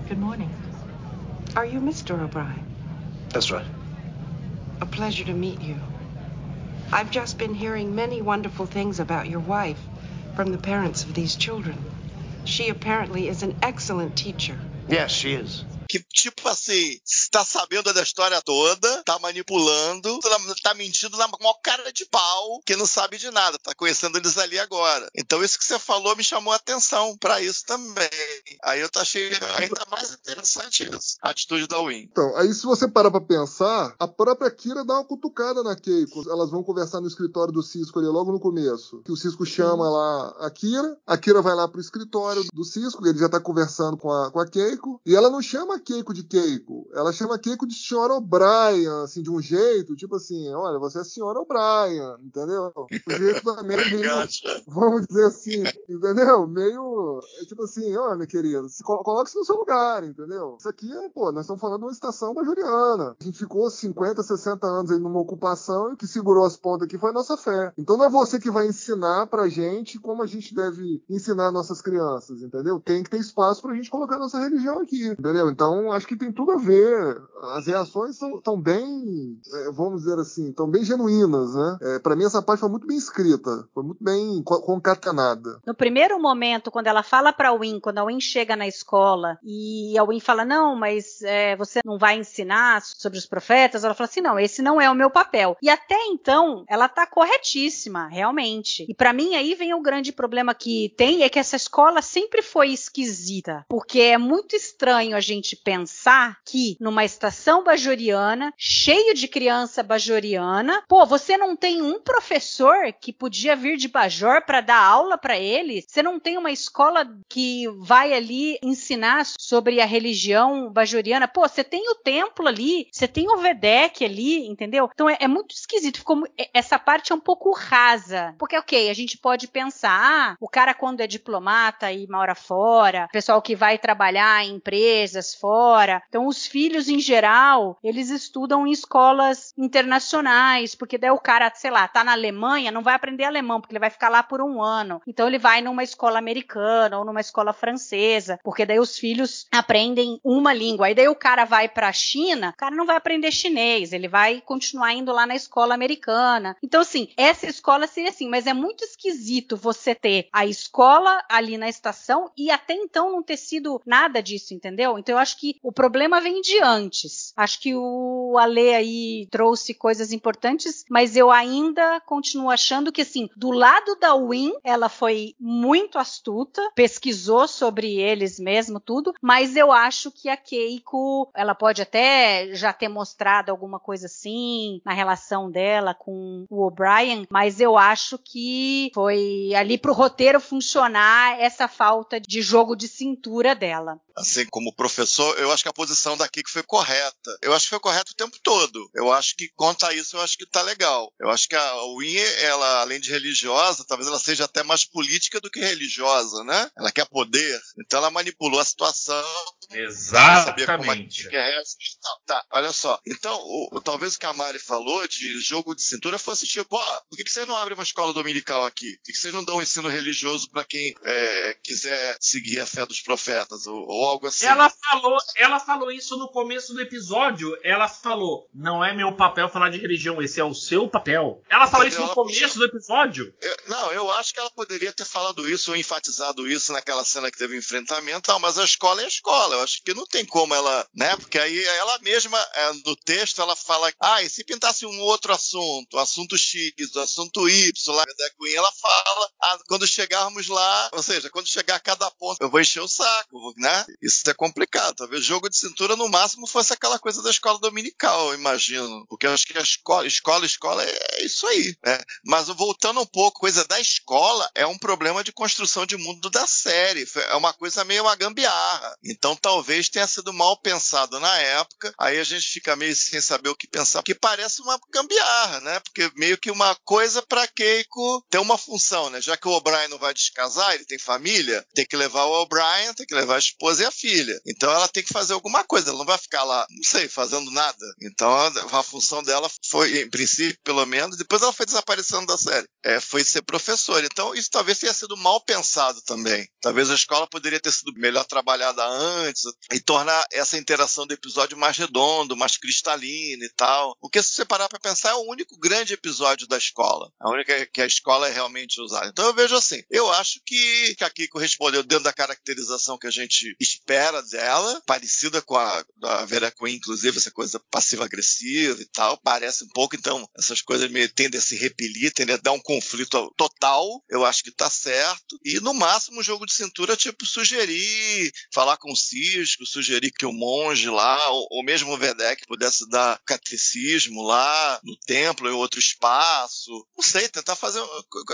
Good morning. Are you Mr. O'Brien? That's right. A pleasure to meet you. I've just been hearing many wonderful things about your wife from the parents of these children. She apparently is an excellent teacher. Yes, she is. Que, tipo assim, está sabendo da história toda, tá manipulando, tá mentindo na maior cara de pau, que não sabe de nada, tá conhecendo eles ali agora. Então isso que você falou me chamou a atenção para isso também. Aí eu achei ainda mais interessante isso, a atitude da Win. Então, aí se você parar pra pensar, a própria Kira dá uma cutucada na Keiko. Elas vão conversar no escritório do Cisco ali logo no começo. Que o Cisco chama lá a Kira, a Kira vai lá pro escritório do Cisco, ele já tá conversando com a, com a Keiko, e ela não chama Keiko de Keiko. Ela chama Keiko de senhora O'Brien, assim, de um jeito, tipo assim, olha, você é a senhora O'Brien, entendeu? O jeito também meio, vamos dizer assim, entendeu? Meio, é tipo assim, olha, minha querida, se coloque-se no seu lugar, entendeu? Isso aqui é, pô, nós estamos falando de uma estação da Juliana. A gente ficou 50, 60 anos aí numa ocupação e o que segurou as pontas aqui foi a nossa fé. Então não é você que vai ensinar pra gente como a gente deve ensinar nossas crianças, entendeu? Tem que ter espaço pra gente colocar nossa religião aqui, entendeu? Então então, acho que tem tudo a ver. As reações estão bem, é, vamos dizer assim, estão bem genuínas, né? É, para mim, essa parte foi muito bem escrita, foi muito bem concatenada. No primeiro momento, quando ela fala para a Win, quando a Win chega na escola e a Win fala: Não, mas é, você não vai ensinar sobre os profetas, ela fala assim: Não, esse não é o meu papel. E até então, ela tá corretíssima, realmente. E para mim, aí vem o grande problema que tem: é que essa escola sempre foi esquisita, porque é muito estranho a gente pensar que numa estação bajoriana, cheio de criança bajoriana, pô, você não tem um professor que podia vir de Bajor para dar aula para eles? Você não tem uma escola que vai ali ensinar sobre a religião bajoriana? Pô, você tem o templo ali, você tem o Vedek ali, entendeu? Então é, é muito esquisito. Ficou, é, essa parte é um pouco rasa. Porque, ok, a gente pode pensar, ah, o cara quando é diplomata e mora fora, pessoal que vai trabalhar em empresas fora, fora. Então, os filhos, em geral, eles estudam em escolas internacionais, porque daí o cara, sei lá, tá na Alemanha, não vai aprender alemão, porque ele vai ficar lá por um ano. Então, ele vai numa escola americana ou numa escola francesa, porque daí os filhos aprendem uma língua. Aí daí o cara vai para a China, o cara não vai aprender chinês, ele vai continuar indo lá na escola americana. Então, assim, essa escola seria assim, mas é muito esquisito você ter a escola ali na estação e até então não ter sido nada disso, entendeu? Então, eu acho que o problema vem de antes. Acho que o Ale aí trouxe coisas importantes, mas eu ainda continuo achando que, assim, do lado da Win, ela foi muito astuta, pesquisou sobre eles mesmo, tudo, mas eu acho que a Keiko, ela pode até já ter mostrado alguma coisa assim na relação dela com o O'Brien, mas eu acho que foi ali pro roteiro funcionar essa falta de jogo de cintura dela. Assim, como professor, eu acho que a posição da Kiko foi correta. Eu acho que foi correta o tempo todo. Eu acho que, quanto a isso, eu acho que tá legal. Eu acho que a Winnie, ela, além de religiosa, talvez ela seja até mais política do que religiosa, né? Ela quer poder. Então ela manipulou a situação. Exatamente. É tá, tá, olha só. Então, o, o, talvez o que a Mari falou de jogo de cintura fosse tipo, ó, por que, que vocês não abrem uma escola dominical aqui? Por que, que vocês não dão um ensino religioso para quem é, quiser seguir a fé dos profetas? Ou, ou algo assim. Ela falou ela falou isso no começo do episódio. Ela falou: "Não é meu papel falar de religião, esse é o seu papel". Ela falou isso no começo do episódio. Eu- não, eu acho que ela poderia ter falado isso ou enfatizado isso naquela cena que teve enfrentamento, tal, mas a escola é a escola. Eu acho que não tem como ela, né? Porque aí ela mesma, é, no texto, ela fala: ah, e se pintasse um outro assunto, assunto X, assunto Y, da Queen, ela fala: ah, quando chegarmos lá, ou seja, quando chegar a cada ponto, eu vou encher o saco, né? Isso é complicado. Talvez jogo de cintura, no máximo, fosse aquela coisa da escola dominical, imagino. Porque eu acho que a escola, escola, escola é isso aí, né? Mas voltando um pouco, coisa da escola é um problema de construção de mundo da série. É uma coisa meio uma gambiarra. Então talvez tenha sido mal pensado na época. Aí a gente fica meio sem saber o que pensar. Que parece uma gambiarra, né? Porque meio que uma coisa pra Keiko ter uma função, né? Já que o O'Brien não vai descasar, ele tem família, tem que levar o O'Brien, tem que levar a esposa e a filha. Então ela tem que fazer alguma coisa. Ela não vai ficar lá, não sei, fazendo nada. Então a, função dela foi, em princípio, pelo menos, depois ela foi desaparecendo da série. É, foi ser professora. Então isso talvez tenha sido mal pensado também. Talvez a escola poderia ter sido melhor trabalhada antes e tornar essa interação do episódio mais redondo, mais cristalino e tal. Porque se você parar pra pensar, é o único grande episódio da escola. A única que a escola é realmente usada. Então eu vejo assim, eu acho que, que a Kiko respondeu dentro da caracterização que a gente espera dela, parecida com a da Vera Queen, inclusive, essa coisa passiva-agressiva e tal. Parece um pouco, então, essas coisas meio tendem a se repelir, tendem a dar um conflito total. Eu acho que tá certo. E no máximo, um jogo de cintura, tipo, sugerir, falar com o Cisco, sugerir que o monge lá, ou, ou mesmo o Vedek pudesse dar catecismo lá no templo em outro espaço. Não sei, tentar fazer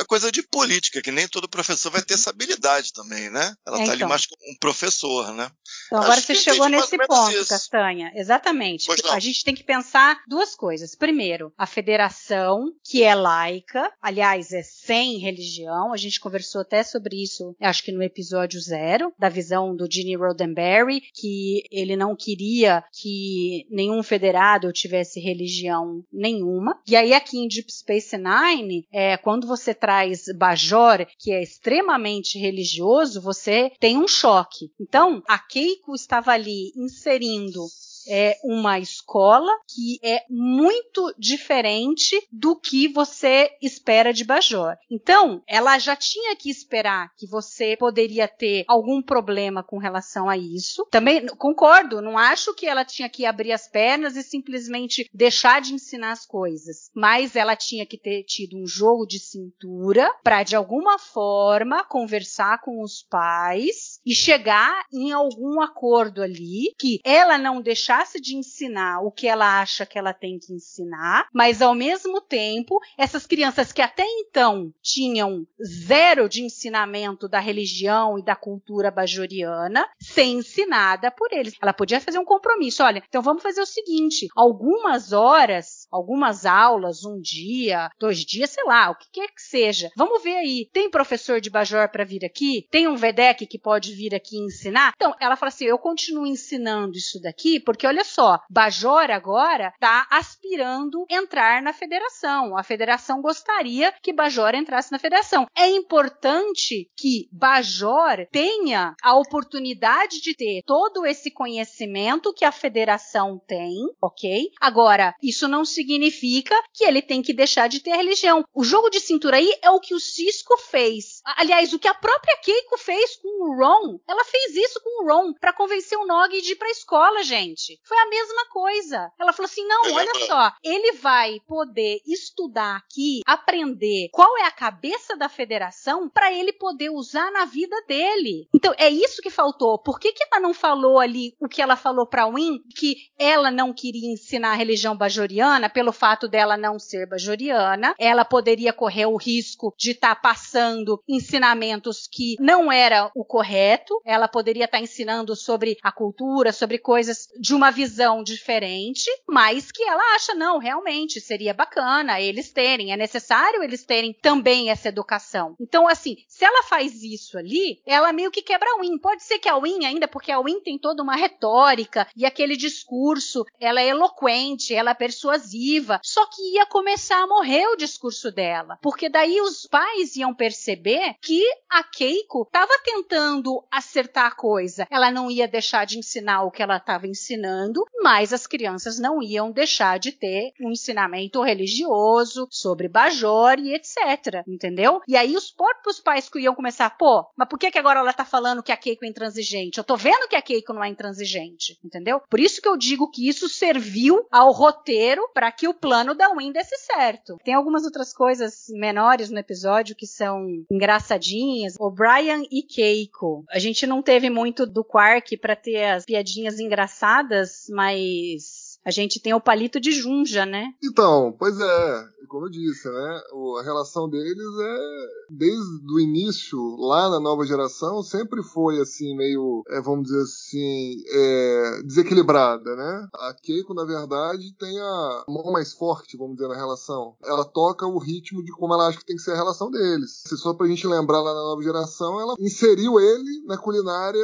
coisa de política, que nem todo professor vai ter essa habilidade também, né? Ela É, tá ali então. mais como um professor, né? Então, agora Acho você chegou nesse ponto, isso. Castanha. Exatamente. A gente tem que pensar duas coisas. Primeiro, a federação, que é laica, aliás, é sem religião. A gente conversou até sobre isso, acho que no episódio zero, da visão do Gene Roddenberry, que ele não queria que nenhum federado tivesse religião nenhuma. E aí, aqui em Deep Space Nine, é, quando você traz Bajor, que é extremamente religioso, você tem um choque. Então, a Keiko estava ali inserindo é uma escola que é muito diferente do que você espera de Bajor. Então, ela já tinha que esperar que você poderia ter algum problema com relação a isso. Também concordo, não acho que ela tinha que abrir as pernas e simplesmente deixar de ensinar as coisas, mas ela tinha que ter tido um jogo de cintura para de alguma forma conversar com os pais e chegar em algum acordo ali que ela não deixasse de ensinar o que ela acha que ela tem que ensinar, mas ao mesmo tempo, essas crianças que até então tinham zero de ensinamento da religião e da cultura bajoriana, ser ensinada por eles. Ela podia fazer um compromisso, olha, então vamos fazer o seguinte, algumas horas, algumas aulas, um dia, dois dias, sei lá, o que quer que seja. Vamos ver aí, tem professor de Bajor para vir aqui? Tem um Vedek que pode vir aqui ensinar? Então, ela fala assim, eu continuo ensinando isso daqui, porque olha só, Bajor agora está aspirando entrar na federação. A federação gostaria que Bajor entrasse na federação. É importante que Bajor tenha a oportunidade de ter todo esse conhecimento que a federação tem, ok? Agora, isso não significa que ele tem que deixar de ter religião. O jogo de cintura aí é o que o Cisco fez. Aliás, o que a própria Keiko fez com o Ron. Ela fez isso com o Ron para convencer o Nog de ir pra escola, gente. Foi a mesma coisa. Ela falou assim: não, olha só, ele vai poder estudar aqui, aprender qual é a cabeça da federação para ele poder usar na vida dele. Então, é isso que faltou. Por que, que ela não falou ali o que ela falou para Win, que ela não queria ensinar a religião bajoriana pelo fato dela não ser bajoriana? Ela poderia correr o risco de estar tá passando ensinamentos que não era o correto. Ela poderia estar tá ensinando sobre a cultura, sobre coisas de uma uma visão diferente, mas que ela acha, não, realmente seria bacana eles terem, é necessário eles terem também essa educação. Então, assim, se ela faz isso ali, ela meio que quebra a Win. Pode ser que a Win, ainda porque a Win tem toda uma retórica e aquele discurso, ela é eloquente, ela é persuasiva, só que ia começar a morrer o discurso dela, porque daí os pais iam perceber que a Keiko estava tentando acertar a coisa. Ela não ia deixar de ensinar o que ela estava ensinando, mas as crianças não iam deixar de ter um ensinamento religioso sobre Bajor e etc. Entendeu? E aí os próprios pais que iam começar, pô, mas por que, que agora ela tá falando que a Keiko é intransigente? Eu tô vendo que a Keiko não é intransigente, entendeu? Por isso que eu digo que isso serviu ao roteiro para que o plano da Win desse certo. Tem algumas outras coisas menores no episódio que são engraçadinhas. O Brian e Keiko. A gente não teve muito do Quark para ter as piadinhas engraçadas, mas a gente tem o palito de Junja, né? Então, pois é, como eu disse, né? A relação deles é desde o início, lá na nova geração, sempre foi assim, meio, é, vamos dizer assim, é, desequilibrada, né? A Keiko, na verdade, tem a mão mais forte, vamos dizer, na relação. Ela toca o ritmo de como ela acha que tem que ser a relação deles. Se só pra gente lembrar lá na nova geração, ela inseriu ele na culinária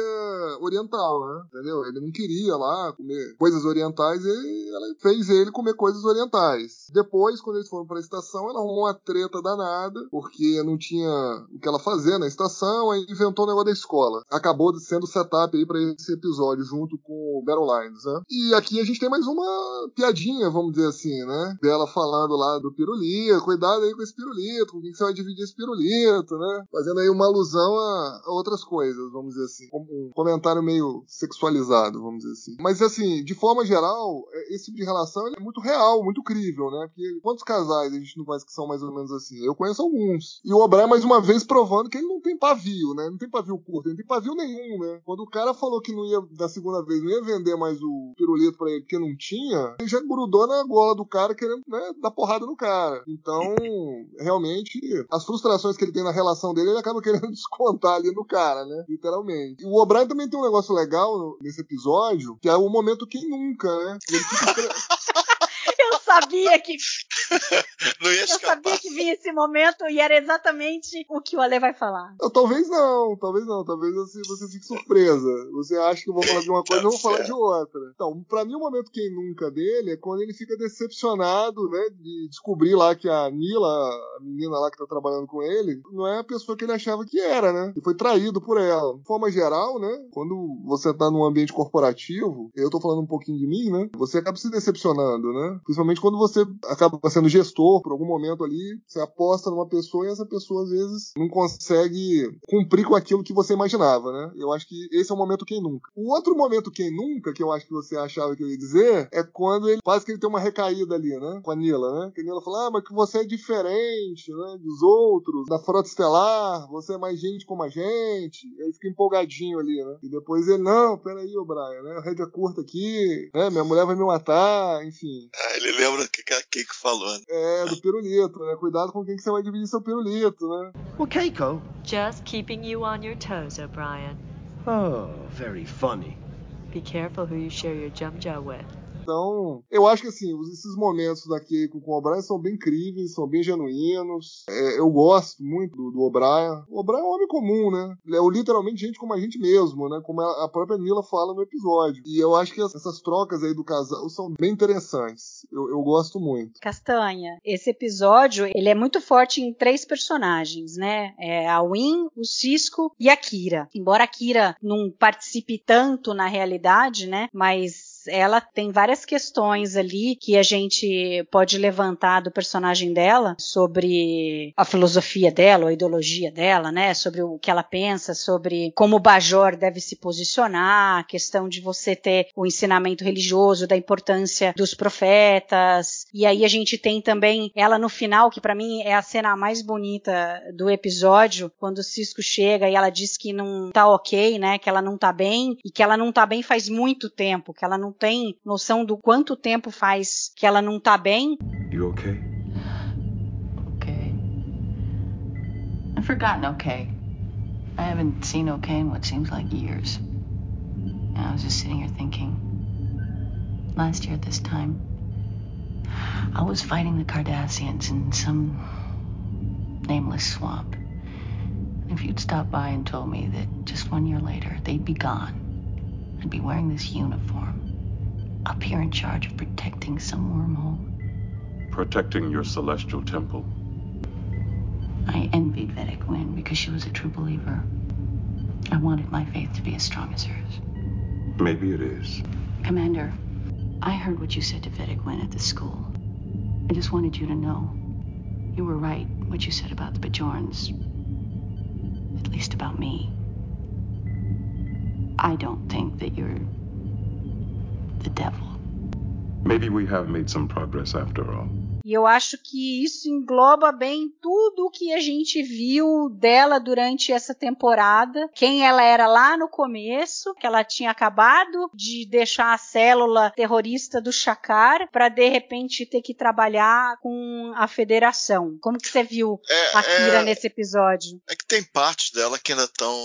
oriental, né? Entendeu? Ele não queria lá comer coisas orientais e ela fez ele comer coisas orientais. Depois, quando eles foram pra estação, ela arrumou uma treta danada, porque não tinha o que ela fazer na estação, aí inventou o negócio da escola. Acabou sendo setup aí pra esse episódio, junto com o Battle Lines, né? E aqui a gente tem mais uma piadinha, vamos dizer assim, né? Dela falando lá do pirulito, cuidado aí com esse pirulito, com quem você vai dividir esse pirulito, né? Fazendo aí uma alusão a, a outras coisas, vamos dizer assim. Um comentário meio sexualizado, vamos dizer assim. Mas assim, de forma geral, esse tipo de relação é muito real, muito crível, né? Porque quantos casais a gente não conhece que são mais ou menos assim? Eu conheço alguns. E o O'Brien, mais uma vez, provando que ele não tem pavio, né? Não tem pavio curto, ele não tem pavio nenhum, né? Quando o cara falou que não ia, da segunda vez, não ia vender mais o pirulito pra ele porque não tinha, ele já grudou na gola do cara querendo, né, dar porrada no cara. Então, realmente, as frustrações que ele tem na relação dele, ele acaba querendo descontar ali no cara, né? Literalmente. E o O'Brien também tem um negócio legal nesse episódio, que é o momento quem nunca, né? Ele. Eu sabia que. não ia Eu sabia que vinha esse momento e era exatamente o que o Ale vai falar. Eu, talvez não, talvez não. Talvez você, você fique surpresa. Você acha que eu vou falar de uma coisa e eu vou falar de outra. Então, pra mim, o momento quem nunca dele é quando ele fica decepcionado, né? De descobrir lá que a Nila, a menina lá que tá trabalhando com ele, não é a pessoa que ele achava que era, né? E foi traído por ela. De forma geral, né? Quando você tá num ambiente corporativo, eu tô falando um pouquinho de mim, né? Você acaba se decepcionando, né? Principalmente quando você acaba sendo gestor por algum momento ali, você aposta numa pessoa e essa pessoa às vezes não consegue cumprir com aquilo que você imaginava, né? Eu acho que esse é o momento quem nunca. O outro momento quem nunca, que eu acho que você achava que eu ia dizer, é quando ele quase que ele tem uma recaída ali, né? Com a Nila, né? Que a Nila fala, ah, mas que você é diferente, né? Dos outros, da frota estelar, você é mais gente como a gente. E aí fica empolgadinho ali, né? E depois ele, não, peraí, ô Brian, né? Rédea curta aqui, né? Minha mulher vai me matar, enfim. Ah, ele lembra que Keiko falou, né? É, do pirulito, né? Cuidado com quem que você vai dividir seu pirulito, né? Well, Keiko. Just keeping you on your toes, O'Brien. Oh, very funny. Be careful who you share your jumja with. Então, eu acho que assim, esses momentos da Keiko com o O'Brien são bem incríveis, são bem genuínos. É, eu gosto muito do, do O'Brien. O O'Brien é um homem comum, né? Ele é literalmente gente como a gente mesmo, né? Como a própria Nila fala no episódio. E eu acho que essas trocas aí do casal são bem interessantes. Eu, eu gosto muito. Castanha, esse episódio, ele é muito forte em três personagens, né? É a Win, o Cisco e a Kira. Embora a Kira não participe tanto na realidade, né? Mas ela tem várias questões ali que a gente pode levantar do personagem dela sobre a filosofia dela, a ideologia dela, né? Sobre o que ela pensa, sobre como o Bajor deve se posicionar, a questão de você ter o ensinamento religioso, da importância dos profetas. E aí a gente tem também ela no final, que para mim é a cena mais bonita do episódio, quando o Cisco chega e ela diz que não tá ok, né? Que ela não tá bem e que ela não tá bem faz muito tempo, que ela não tem noção do quanto tempo faz que ela não tá bem. You okay? Okay. I've forgotten okay. I haven't seen okay in what seems like years. And I was just sitting here thinking, Last year at this time, I was fighting the Cardassians in some nameless swamp. If you'd stopped by and told me that just one year later they'd be gone, I'd be wearing this uniform, up here in charge of protecting some wormhole. Protecting your celestial temple. I envied Vedic Wynn because she was a true believer. I wanted my faith to be as strong as hers. Maybe it is. Commander, I heard what you said to Vedic Wynn at the school. I just wanted you to know. You were right, what you said about the Bajorans. At least about me. I don't think that you're the devil. Maybe we have made some progress after all. E eu acho que isso engloba bem tudo o que a gente viu dela durante essa temporada. Quem ela era lá no começo, que ela tinha acabado de deixar a célula terrorista do Chakar para de repente ter que trabalhar com a Federação. Como que você viu É, a Kira é- nesse episódio? É que tem partes dela que ainda estão,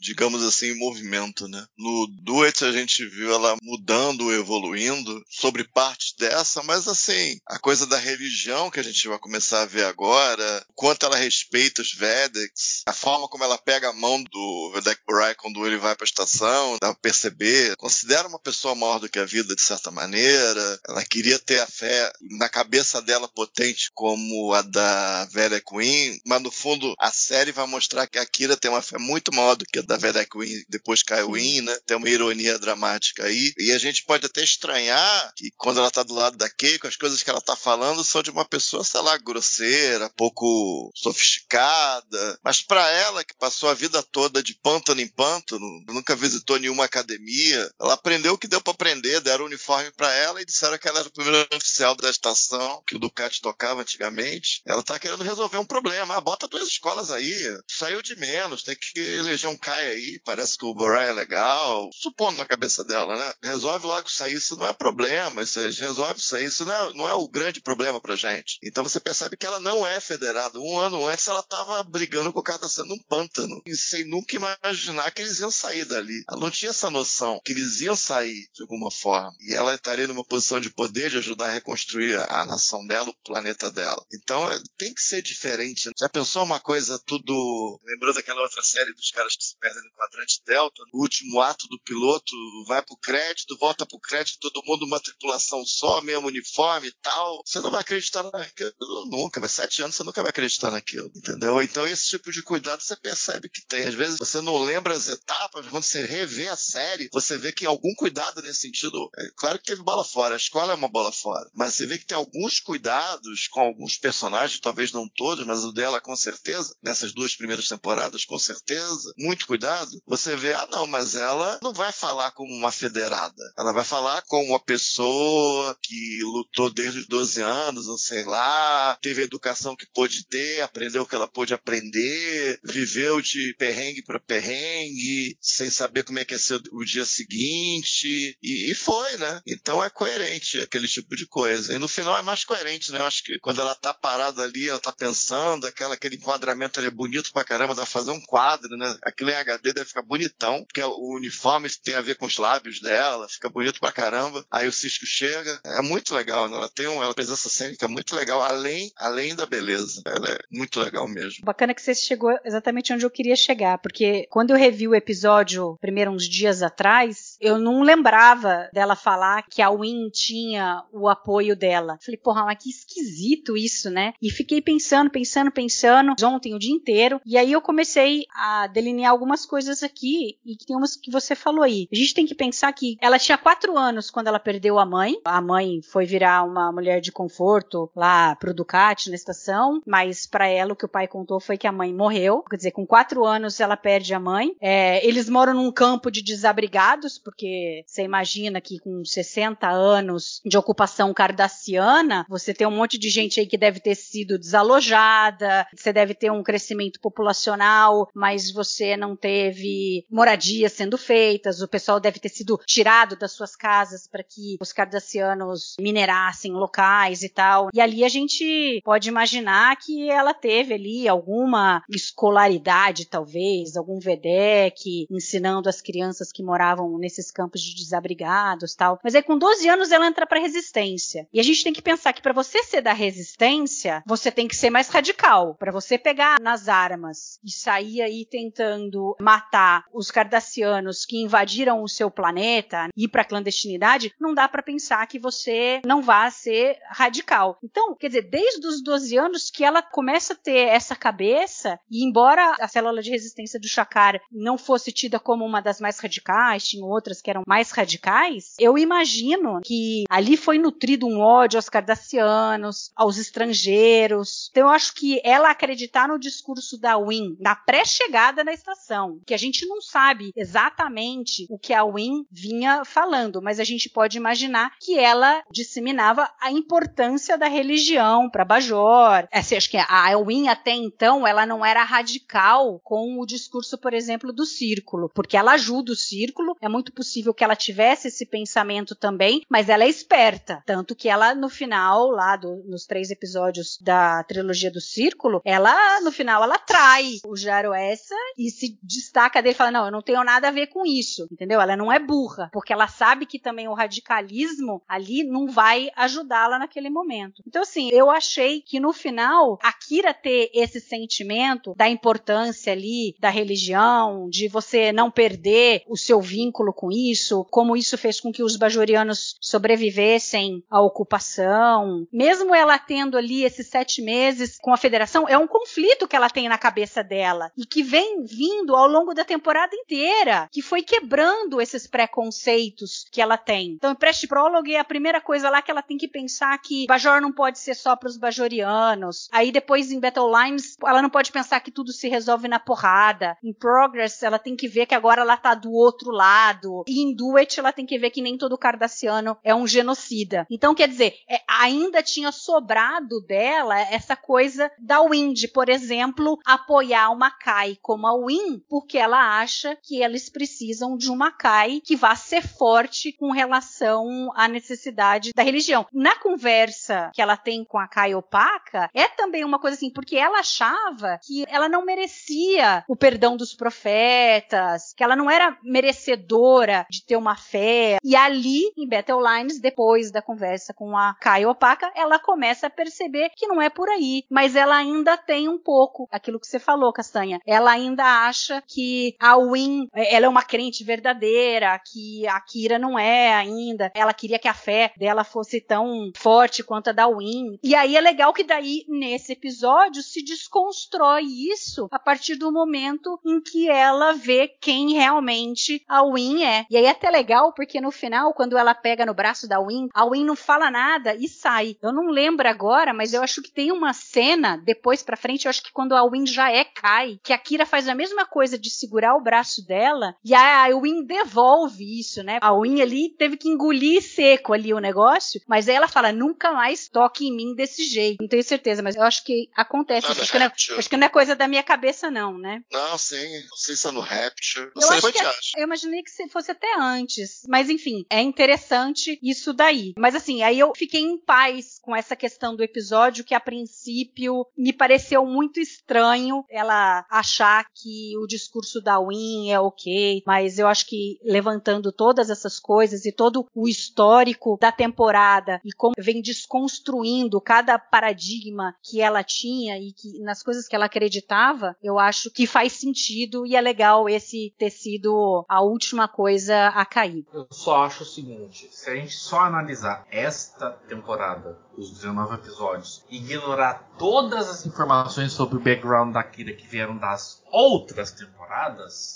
digamos assim, em movimento, né? No Duet a gente viu ela mudando, evoluindo sobre partes dessa, mas assim, a coisa da religião que a gente vai começar a ver agora, o quanto ela respeita os Vedeks, a forma como ela pega a mão do Vedek Barai quando ele vai pra estação, dá pra perceber, considera uma pessoa maior do que a vida de certa maneira, ela queria ter a fé na cabeça dela potente como a da Vera Queen, mas no fundo a série vai mostrar que a Kira tem uma fé muito maior do que a da Vera Queen depois cai o In, né? Tem uma ironia dramática aí. E a gente pode até estranhar que quando ela tá do lado da Keiko, as coisas que ela tá falando são de uma pessoa, sei lá, grosseira, pouco sofisticada. Mas pra ela, que passou a vida toda de pântano em pântano, nunca visitou nenhuma academia, ela aprendeu o que deu pra aprender, deram o uniforme pra ela e disseram que ela era o primeiro oficial da estação, que o Ducati tocava antigamente. Ela tá querendo resolver um problema. Ah, bota duas escolas aí. Saiu de menos, tem que eleger um Kai aí. Parece que o Borai é legal. Supondo na cabeça dela, né? Resolve logo aí, isso não é problema. Isso resolve aí, isso não é, não é o grande problema pra gente. Então você percebe que ela não é federada. Um ano antes ela tava brigando com o cara sendo um pântano. E sem nunca imaginar que eles iam sair dali. Ela não tinha essa noção que eles iam sair de alguma forma. E ela estaria numa posição de poder de ajudar a reconstruir a nação dela, o planeta dela. Então é, tem que ser diferente. Já pensou uma coisa tudo. Lembrou daquela outra série dos caras que se no quadrante Delta? No último ato do piloto, vai pro crédito, volta pro crédito, todo mundo uma tripulação só, mesmo uniforme e tal. Você não vai acreditar naquilo nunca. Vai sete anos, você nunca vai acreditar naquilo. Entendeu? Então esse tipo de cuidado você percebe que tem. Às vezes você não lembra as etapas, quando você revê a série, você vê que algum cuidado nesse sentido. É claro que teve bola fora, a escola é uma bola fora. Mas você vê que tem alguns cuidados com alguns personagens, talvez não todos, mas o dela com certeza, nessas duas primeiras temporadas, com certeza, muito cuidado. Você vê, ah, não, mas ela não vai falar como uma federada. Ela vai falar como uma pessoa que lutou desde os 12 anos, ou sei lá, teve a educação que pôde ter, aprendeu o que ela pôde aprender, viveu de perrengue para perrengue, sem saber como é que ia ser o dia seguinte, e, e foi, né? Então é coerente aquele tipo de coisa. E no final é mais coerente, né? Eu acho que quando ela tá parada ali, ela tá pensando, aquela, aquele enquadramento ali é bonito pra caramba, dá pra fazer um quadro, né? Aquilo em HD deve ficar bonitão, porque o uniforme tem a ver com os lábios dela, fica bonito pra caramba. Aí o Cisco chega, é muito legal, né? Ela tem uma presença cênica muito legal, além, além da beleza. Ela é muito legal mesmo. Bacana que você chegou exatamente onde eu queria chegar, porque quando eu revi o episódio, primeiro uns dias atrás, eu não lembrava dela falar que a Win tinha o apoio dela. Falei, porra, mas que esquisito isso, né? E fiquei pensando, pensando, pensando, ontem o dia inteiro, e aí eu comecei a delinear algumas coisas aqui, e que tem umas que você falou aí. A gente tem que pensar que ela tinha quatro anos quando ela perdeu a mãe, a mãe foi virar uma mulher de conforto lá pro Ducati na estação, mas para ela o que o pai contou foi que a mãe morreu. Quer dizer, com quatro anos ela perde a mãe. É, eles moram num campo de desabrigados, porque você imagina que com 60 anos de ocupação cardassiana, você tem um monte de gente aí que deve ter sido desalojada, você deve ter um crescimento populacional, mas você não teve moradias sendo feitas, o pessoal deve ter sido tirado das suas casas para que os cardassianos minerassem locais e tal. E ali a gente pode imaginar que ela teve ali alguma escolaridade, talvez, algum VEDEC, ensinando as crianças que moravam nesses campos de desabrigados tal. Mas aí com 12 anos ela entra para resistência. E a gente tem que pensar que para você ser da resistência, você tem que ser mais radical. Para você pegar nas armas e sair aí tentando matar os cardassianos que invadiram o seu planeta, ir para clandestinidade, não dá para pensar que você não vá ser radical. Então, quer dizer, desde os 12 anos que ela começa a ter essa cabeça, e embora a célula de resistência do Chakar não fosse tida como uma das mais radicais, tinha outras que eram mais radicais, eu imagino que ali foi nutrido um ódio aos cardassianos, aos estrangeiros. Então eu acho que ela acreditar no discurso da Win na pré-chegada na estação, que a gente não sabe exatamente o que a Win vinha falando, mas a gente pode imaginar que ela disseminava a importância da religião para Bajor. Assim, acho que a Win até então ela não era radical com o discurso, por exemplo, do círculo, porque ela ajuda o círculo. É muito possível que ela tivesse esse pensamento também, mas ela é esperta, tanto que ela no final lá do, nos três episódios da trilogia do círculo, ela no final ela trai o Jaro essa e se destaca dele, fala não, eu não tenho nada a ver com isso, entendeu? Ela não é burra, porque ela sabe que também o radicalismo ali não vai ajudá-la naquele momento. Então assim, eu achei que no final a Kira ter esse sentimento da importância ali da religião, de você não perder o seu vínculo com isso, como isso fez com que os bajorianos sobrevivessem à ocupação, mesmo ela tendo ali esses sete meses com a federação, é um conflito que ela tem na cabeça dela e que vem vindo ao longo da temporada inteira, que foi quebrando esses preconceitos que ela tem. Então, em Preste Prólogo é a primeira coisa lá que ela tem que pensar que Bajor não pode ser só para os bajorianos. Aí depois em Battle Lines, ela não pode pensar que tudo se resolve na porrada. Em Progress, ela tem que ver que agora ela tá do outro lado. E em Duet, ela tem que ver que nem todo cardassiano é um genocida. Então, quer dizer, é, ainda tinha sobrado dela essa coisa da Wind, por exemplo, apoiar uma Kai como a Win, porque ela acha que eles precisam de uma Kai que vá ser forte com relação à necessidade da religião. Na conversa que ela tem com a Kai opaca, é também uma coisa assim, porque ela achava que ela não merecia o perdão dos profetas, que ela não era merecedora de ter uma fé. E ali, em Battle Lines, depois da conversa com a Kai opaca, ela começa a perceber que não é por aí, mas ela ainda tem um pouco aquilo que você falou, Castanha. Ela ainda acha que a Win, ela é uma crente verdadeira, que a Kira não é ainda. Ela queria que a fé dela fosse tão forte quanto a da Win. E aí é legal que daí nesse episódio se desconstrói isso a partir do momento em que ela vê quem realmente a Win é. E aí é até legal porque no final, quando ela pega no braço da Win, a Win não fala nada e sai. Eu não lembro agora, mas eu acho que tem uma cena depois pra frente, eu acho que quando a Win já é cai, que a Kira faz a mesma coisa de segurar o braço dela e a Win devolve isso, né? A Win ali teve que engolir seco ali o negócio, mas aí ela fala: nunca mais toque em mim desse jeito. Não tenho certeza, mas eu acho que acontece. Acho, que não é, acho que não é coisa da minha cabeça, não, né? Não, sim. Não sei se é no Rapture. Não eu, sei acho o que que é- acha. eu imaginei que fosse até antes. Mas enfim, é interessante isso daí. Mas assim, aí eu fiquei em paz com essa questão do episódio, que a princípio me pareceu muito estranho ela achar que o discurso da Win é ok. Mas eu acho que levantando todas essas coisas e todo o histórico da temporada e como vem desconstruindo cada paradigma que ela tinha e que nas coisas que ela acreditava, eu acho que faz sentido e é legal esse ter sido a última coisa a cair. Eu só acho o seguinte: se a gente só analisar esta temporada, os 19 episódios, ignorar todas as informações sobre o background da Kira que vieram das outras temporadas,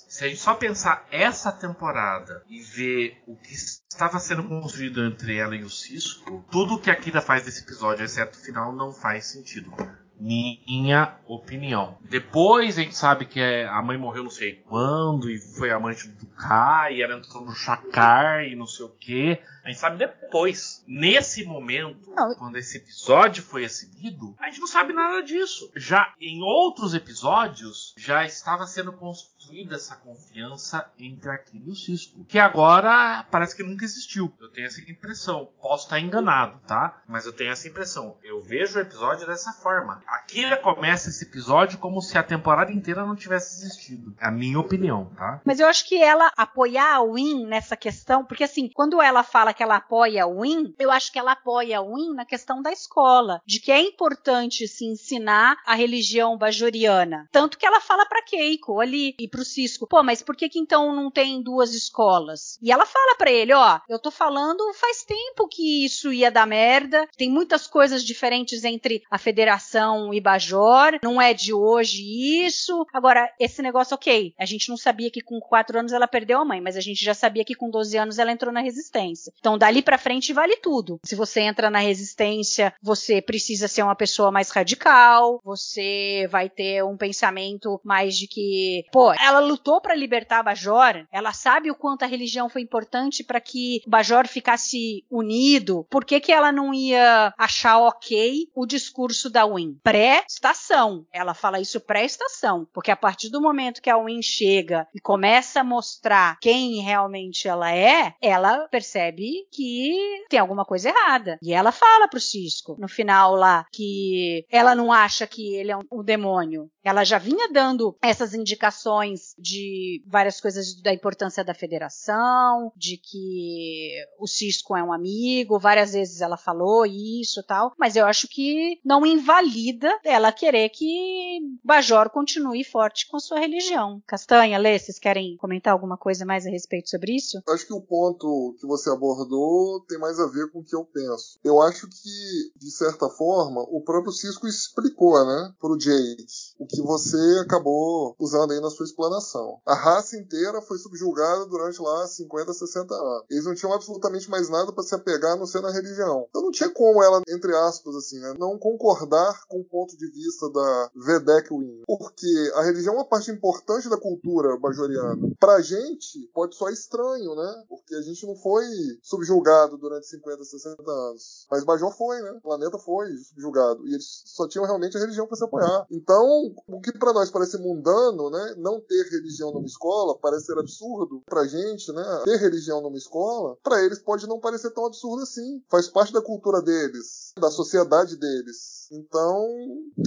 se a gente só pensar essa temporada e ver o que estava sendo construído entre ela e o Cisco, tudo que a Kira faz nesse episódio, exceto o final, não faz sentido. Minha opinião. Depois a gente sabe que é, a mãe morreu não sei quando, e foi amante do Kai, e ela entrou no Chakar e não sei o que. A gente sabe depois. Nesse momento, quando esse episódio foi exibido, a gente não sabe nada disso. Já em outros episódios, já estava sendo construída essa confiança entre Aquila e o Cisco. Que agora parece que nunca existiu. Eu tenho essa impressão. Posso estar enganado, tá? Mas eu tenho essa impressão. Eu vejo o episódio dessa forma. Aquila começa esse episódio como se a temporada inteira não tivesse existido. É a minha opinião, tá? Mas eu acho que ela apoiar a Win nessa questão, porque assim, quando ela fala que ela apoia a Win, eu acho que ela apoia a Win na questão da escola, de que é importante se ensinar a religião bajoriana. Tanto que ela fala pra Keiko ali e pro Cisco, pô, mas por que que então não tem duas escolas? E ela fala pra ele, ó, eu tô falando faz tempo que isso ia dar merda, tem muitas coisas diferentes entre a federação e Bajor, não é de hoje isso. Agora, esse negócio, ok, a gente não sabia que com 4 anos ela perdeu a mãe, mas a gente já sabia que com 12 anos ela entrou na resistência. Então, dali pra frente vale tudo. Se você entra na resistência, você precisa ser uma pessoa mais radical, você vai ter um pensamento mais de que, pô, ela lutou pra libertar Bajor, ela sabe o quanto a religião foi importante pra que Bajor ficasse unido. Por que que ela não ia achar ok o discurso da Win? Pré-estação. Ela fala isso pré-estação, porque a partir do momento que a Win chega e começa a mostrar quem realmente ela é, ela percebe que tem alguma coisa errada. E ela fala pro Cisco no final lá que ela não acha que ele é um, um demônio. Ela já vinha dando essas indicações de várias coisas da importância da federação, de que o Cisco é um amigo, várias vezes ela falou isso tal, mas eu acho que não invalida ela querer que Bajor continue forte com sua religião. Castanha, Lê, vocês querem comentar alguma coisa mais a respeito sobre isso? Acho que o ponto que você abordou tem mais a ver com o que eu penso. Eu acho que, de certa forma, o próprio Cisco explicou, né, pro Jake, o que você acabou usando aí na sua explanação. A raça inteira foi subjugada durante lá 50, 60 anos. Eles não tinham absolutamente mais nada para se apegar a não ser na religião. Então não tinha como ela, entre aspas, assim, né, não concordar com o ponto de vista da Vedek Wing. Porque a religião é uma parte importante da cultura bajoriana. Pra gente, pode soar estranho, né? Porque a gente não foi subjugado durante 50, 60 anos. Mas Bajor foi, né? O planeta foi subjugado. E eles só tinham realmente a religião para se apoiar. Então, o que para nós parece mundano, né? Não ter religião numa escola parece ser absurdo pra gente, né? Ter religião numa escola, para eles pode não parecer tão absurdo assim. Faz parte da cultura deles, da sociedade deles. Então,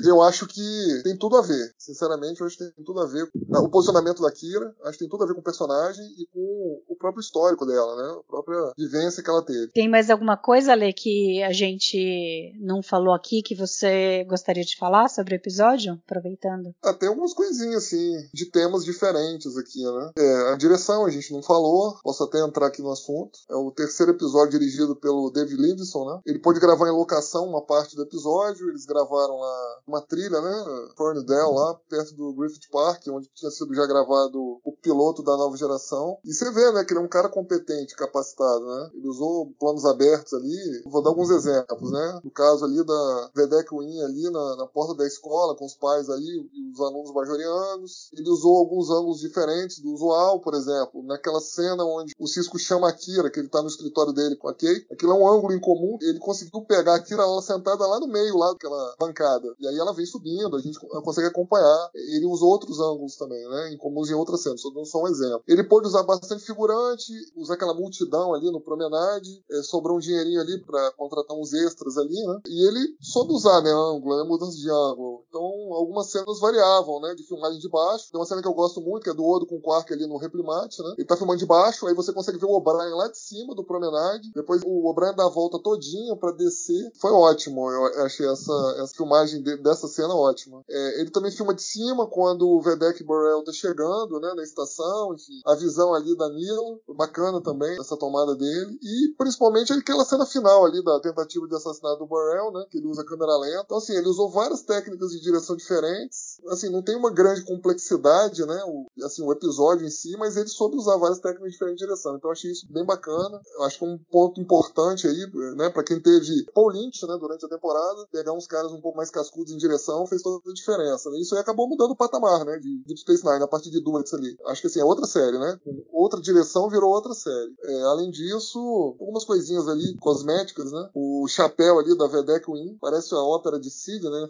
eu acho que tem tudo a ver. Sinceramente, eu acho que tem tudo a ver. O posicionamento da Kira, acho que tem tudo a ver com o personagem e com o próprio histórico dela, né? A própria vivência que ela teve. Tem mais alguma coisa, Lê, que a gente não falou aqui que você gostaria de falar sobre o episódio? Aproveitando. Ah, tem algumas coisinhas, assim, de temas diferentes aqui, né? É, a direção a gente não falou, posso até entrar aqui no assunto. É o terceiro episódio dirigido pelo David Livingston, né? Ele pôde gravar em locação uma parte do episódio, eles gravaram lá uma trilha, né? Ferndale, lá perto do Griffith Park, onde tinha sido já gravado o piloto da nova geração. E você vê, né, que ele é um cara competente, capacitado, né? Ele usou planos abertos ali. Vou dar alguns exemplos, né? No caso ali da Vedek Win ali na, na porta da escola, com os pais ali e os alunos bajorianos. Ele usou alguns ângulos diferentes do usual, por exemplo, naquela cena onde o Cisco chama a Kira, que ele tá no escritório dele com a Kay. Aquilo é um ângulo incomum. Ele conseguiu pegar a Kira ela sentada lá no meio, lá daquela bancada. E aí ela vem subindo, a gente consegue acompanhar. Ele usou outros ângulos também, né? Incomuns em outras cenas, só dando só um exemplo. Ele pôde usar bastante figurante, usar aquela multidão ali no promenade, é, sobrou um dinheirinho ali para contratar uns extras ali, né? E ele soube usar, né, ângulo, né, mudança de ângulo. Então, algumas cenas variavam, né, de filmagem de baixo. Tem uma cena que eu gosto muito, que é do Odo com o Quark ali no reprimate, né? Ele tá filmando de baixo, aí você consegue ver o O'Brien lá de cima do promenade. Depois o O'Brien dá a volta todinha para descer. Foi ótimo, eu achei essa, essa filmagem de, dessa cena ótima. É, ele também filma de cima quando o Vedek Borel tá chegando, né, na estação, enfim. A visão ali da Nilo, bacana também, essa tomada dele. E principalmente aquela cena final ali da tentativa de assassinato do Borel, né, que ele usa câmera lenta. Então, assim, ele usou várias técnicas de direção diferentes. Assim, não tem uma grande complexidade, né? O, assim, o episódio em si, mas ele soube usar várias técnicas diferentes de direção. Então eu achei isso bem bacana. Eu acho que é um ponto importante aí, né? Pra quem teve Paul Lynch, né? Durante a temporada, pegar uns caras um pouco mais cascudos em direção fez toda a diferença. Né? Isso aí acabou mudando o patamar, né? De Deep Space Nine, a partir de Duets ali. Acho que assim, é outra série, né? Outra direção virou outra série. É, além disso, algumas coisinhas ali, cosméticas, né? O chapéu ali da Vedek Win parece a ópera de Sid, né?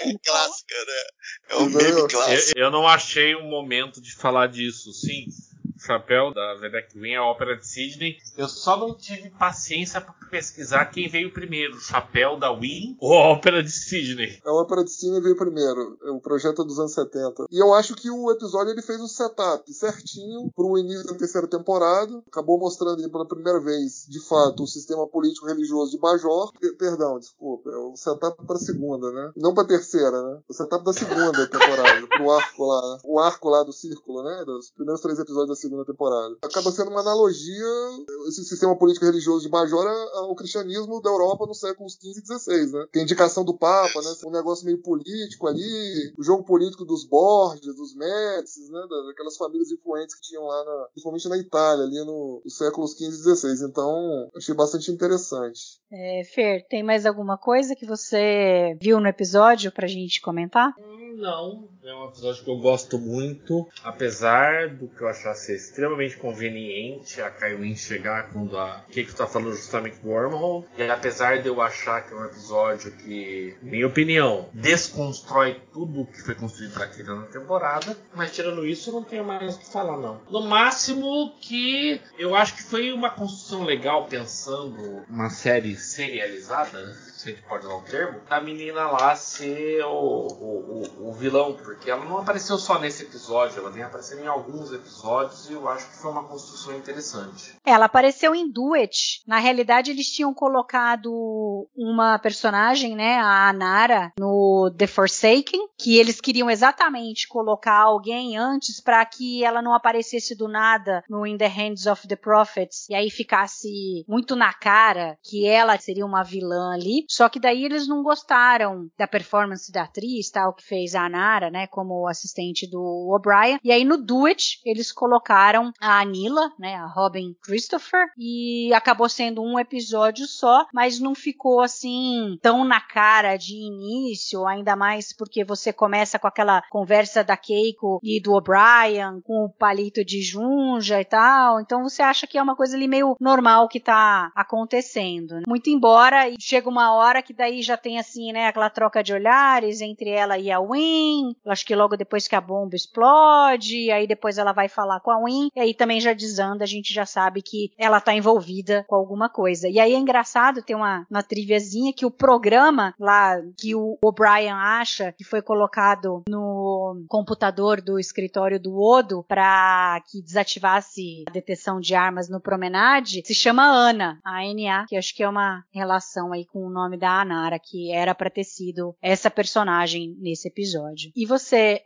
é clássica, né? É um meme clássico. Eu, eu não achei um momento de falar disso, sim. O chapéu da Vedek Win, a ópera de Sidney. Eu só não tive paciência para pesquisar quem veio primeiro, o chapéu da Win ou a ópera de Sidney. A ópera de Sidney veio primeiro, o projeto é dos anos 70. E eu acho que o episódio ele fez o setup certinho pro início da terceira temporada. Acabou mostrando pela primeira vez, de fato, o sistema político religioso de Bajor. Perdão, desculpa, é o setup pra segunda, né? Não pra terceira, né? O setup da segunda temporada, pro arco lá, né? o arco lá do círculo, né? Dos primeiros três episódios da segunda temporada. Acaba sendo uma analogia, esse sistema político religioso de Bajor ao cristianismo da Europa nos séculos XV e XVI, né? Tem a indicação do Papa, né? Um negócio meio político ali, o jogo político dos Borges, dos Médicis, né? Daquelas famílias influentes que tinham lá, na, principalmente na Itália, ali no, nos séculos XV e XVI. Então, achei bastante interessante. É, Fer, tem mais alguma coisa que você viu no episódio pra gente comentar? Não, é um episódio que eu gosto muito, apesar do que eu achar ser extremamente conveniente a Kaiwin chegar quando a Keiko tá falando justamente do Wormhole, e apesar de eu achar que é um episódio que, minha opinião, desconstrói tudo que foi construído para aquele na temporada, mas tirando isso, eu não tenho mais o que falar, não. No máximo que eu acho que foi uma construção legal pensando uma série serializada, se a gente pode usar o termo, da menina lá ser o, o, o, o, vilão, porque ela não apareceu só nesse episódio, ela vem aparecendo em alguns episódios e eu acho que foi uma construção interessante. Ela apareceu em Duet. Na realidade, eles tinham colocado uma personagem, né, a Anara, no The Forsaken, que eles queriam exatamente colocar alguém antes para que ela não aparecesse do nada no In the Hands of the Prophets e aí ficasse muito na cara que ela seria uma vilã ali. Só que daí eles não gostaram da performance da atriz, tal, que fez a Anara, né, como assistente do O'Brien. E aí no Duet eles colocaram a Anila, né, a Robin Christopher, e acabou sendo um episódio só, mas não ficou assim tão na cara de início, ainda mais porque você começa com aquela conversa da Keiko e do O'Brien, com o palito de Junja e tal. Então você acha que é uma coisa ali meio normal que tá acontecendo. Né? Muito embora chega uma hora que daí já tem assim, né, aquela troca de olhares entre ela e a Win. Acho que logo depois que a bomba explode, aí depois ela vai falar com a Win, e aí também já desanda, a gente já sabe que ela tá envolvida com alguma coisa. E aí é engraçado, tem uma, uma triviazinha que o programa lá que o O'Brien acha que foi colocado no computador do escritório do Odo para que desativasse a detecção de armas no Promenade se chama Ana, a ANA, que acho que é uma relação aí com o nome da Anara, que era para ter sido essa personagem nesse episódio. E você,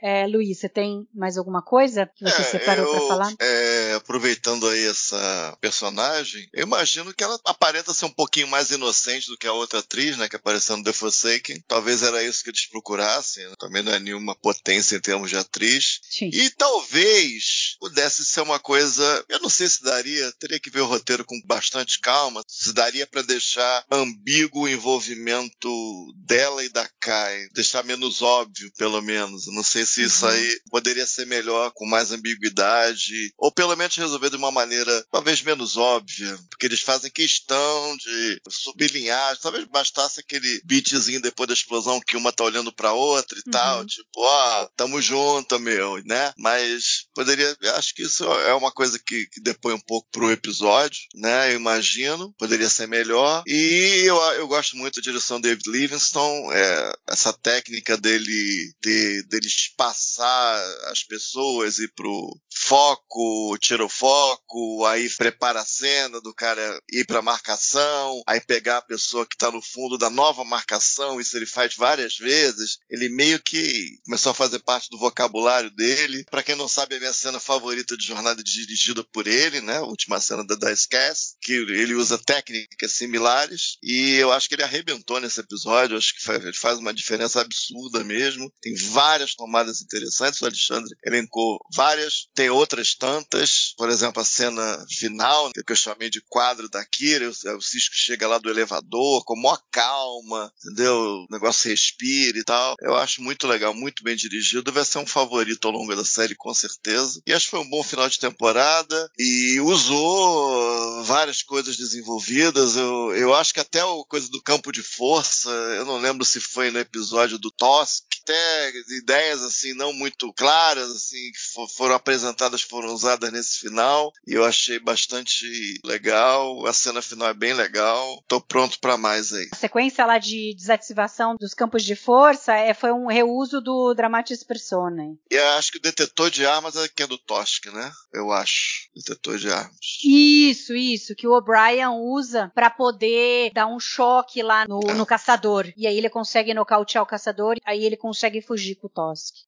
é, Luiz, você tem mais alguma coisa que você é, separou para falar? É, aproveitando aí essa personagem, eu imagino que ela aparenta ser um pouquinho mais inocente do que a outra atriz, né, que apareceu no The Forsaken. Talvez era isso que eles procurassem. Né? Também não é nenhuma potência em termos de atriz. Sim. E talvez pudesse ser uma coisa, eu não sei se daria, teria que ver o roteiro com bastante calma, se daria para deixar ambíguo o envolvimento dela e da Kai, deixar menos óbvio, pelo menos. Eu não sei se isso Uhum. aí poderia ser melhor, com mais ambiguidade, ou pelo menos resolver de uma maneira talvez menos óbvia, porque eles fazem questão de sublinhar, talvez bastasse aquele beatzinho depois da explosão que uma tá olhando pra outra e Uhum. tal, tipo, ó, tamo junto, meu, né? Mas poderia, acho que isso é uma coisa que, que depõe um pouco pro episódio, né? Eu imagino, poderia ser melhor. E eu, eu gosto muito da direção do David Livingston, é, essa técnica dele, de, dele espaçar as pessoas e pro foco, tira o foco, aí prepara a cena do cara ir pra marcação, aí pegar a pessoa que tá no fundo da nova marcação, isso ele faz várias vezes. Ele meio que começou a fazer parte do vocabulário dele. Pra quem não sabe, é a minha cena favorita de jornada dirigida por ele, né? A última cena da Dice Cast. que ele usa técnicas similares e eu acho que ele arrebentou nesse episódio. Eu acho que faz, faz uma diferença absurda mesmo. Tem várias tomadas interessantes. O Alexandre elencou várias. Tem outras tantas. Por exemplo, a cena final, que eu chamei de quadro da Kira. O, o Cisco chega lá do elevador com maior calma, entendeu? O negócio respira e tal. Eu acho muito legal, muito bem dirigido. Vai ser um favorito ao longo da série, com certeza. E acho que foi um bom final de temporada e usou várias coisas desenvolvidas. Eu, eu acho que até a coisa do campo de força, eu não lembro se foi no episódio do Tosk, até ideias assim não muito claras assim que foram apresentadas foram usadas nesse final e eu achei bastante legal a cena final é bem legal tô pronto para mais aí a sequência lá de desativação dos campos de força é, foi um reuso do Dramatis Personae e acho que o detetor de armas é que é do Tosk né eu acho detetor de armas isso isso que o O'Brien usa para poder dar um choque lá no, é. no caçador e aí ele consegue nocautear o caçador aí ele consegue fugir com o Tosk.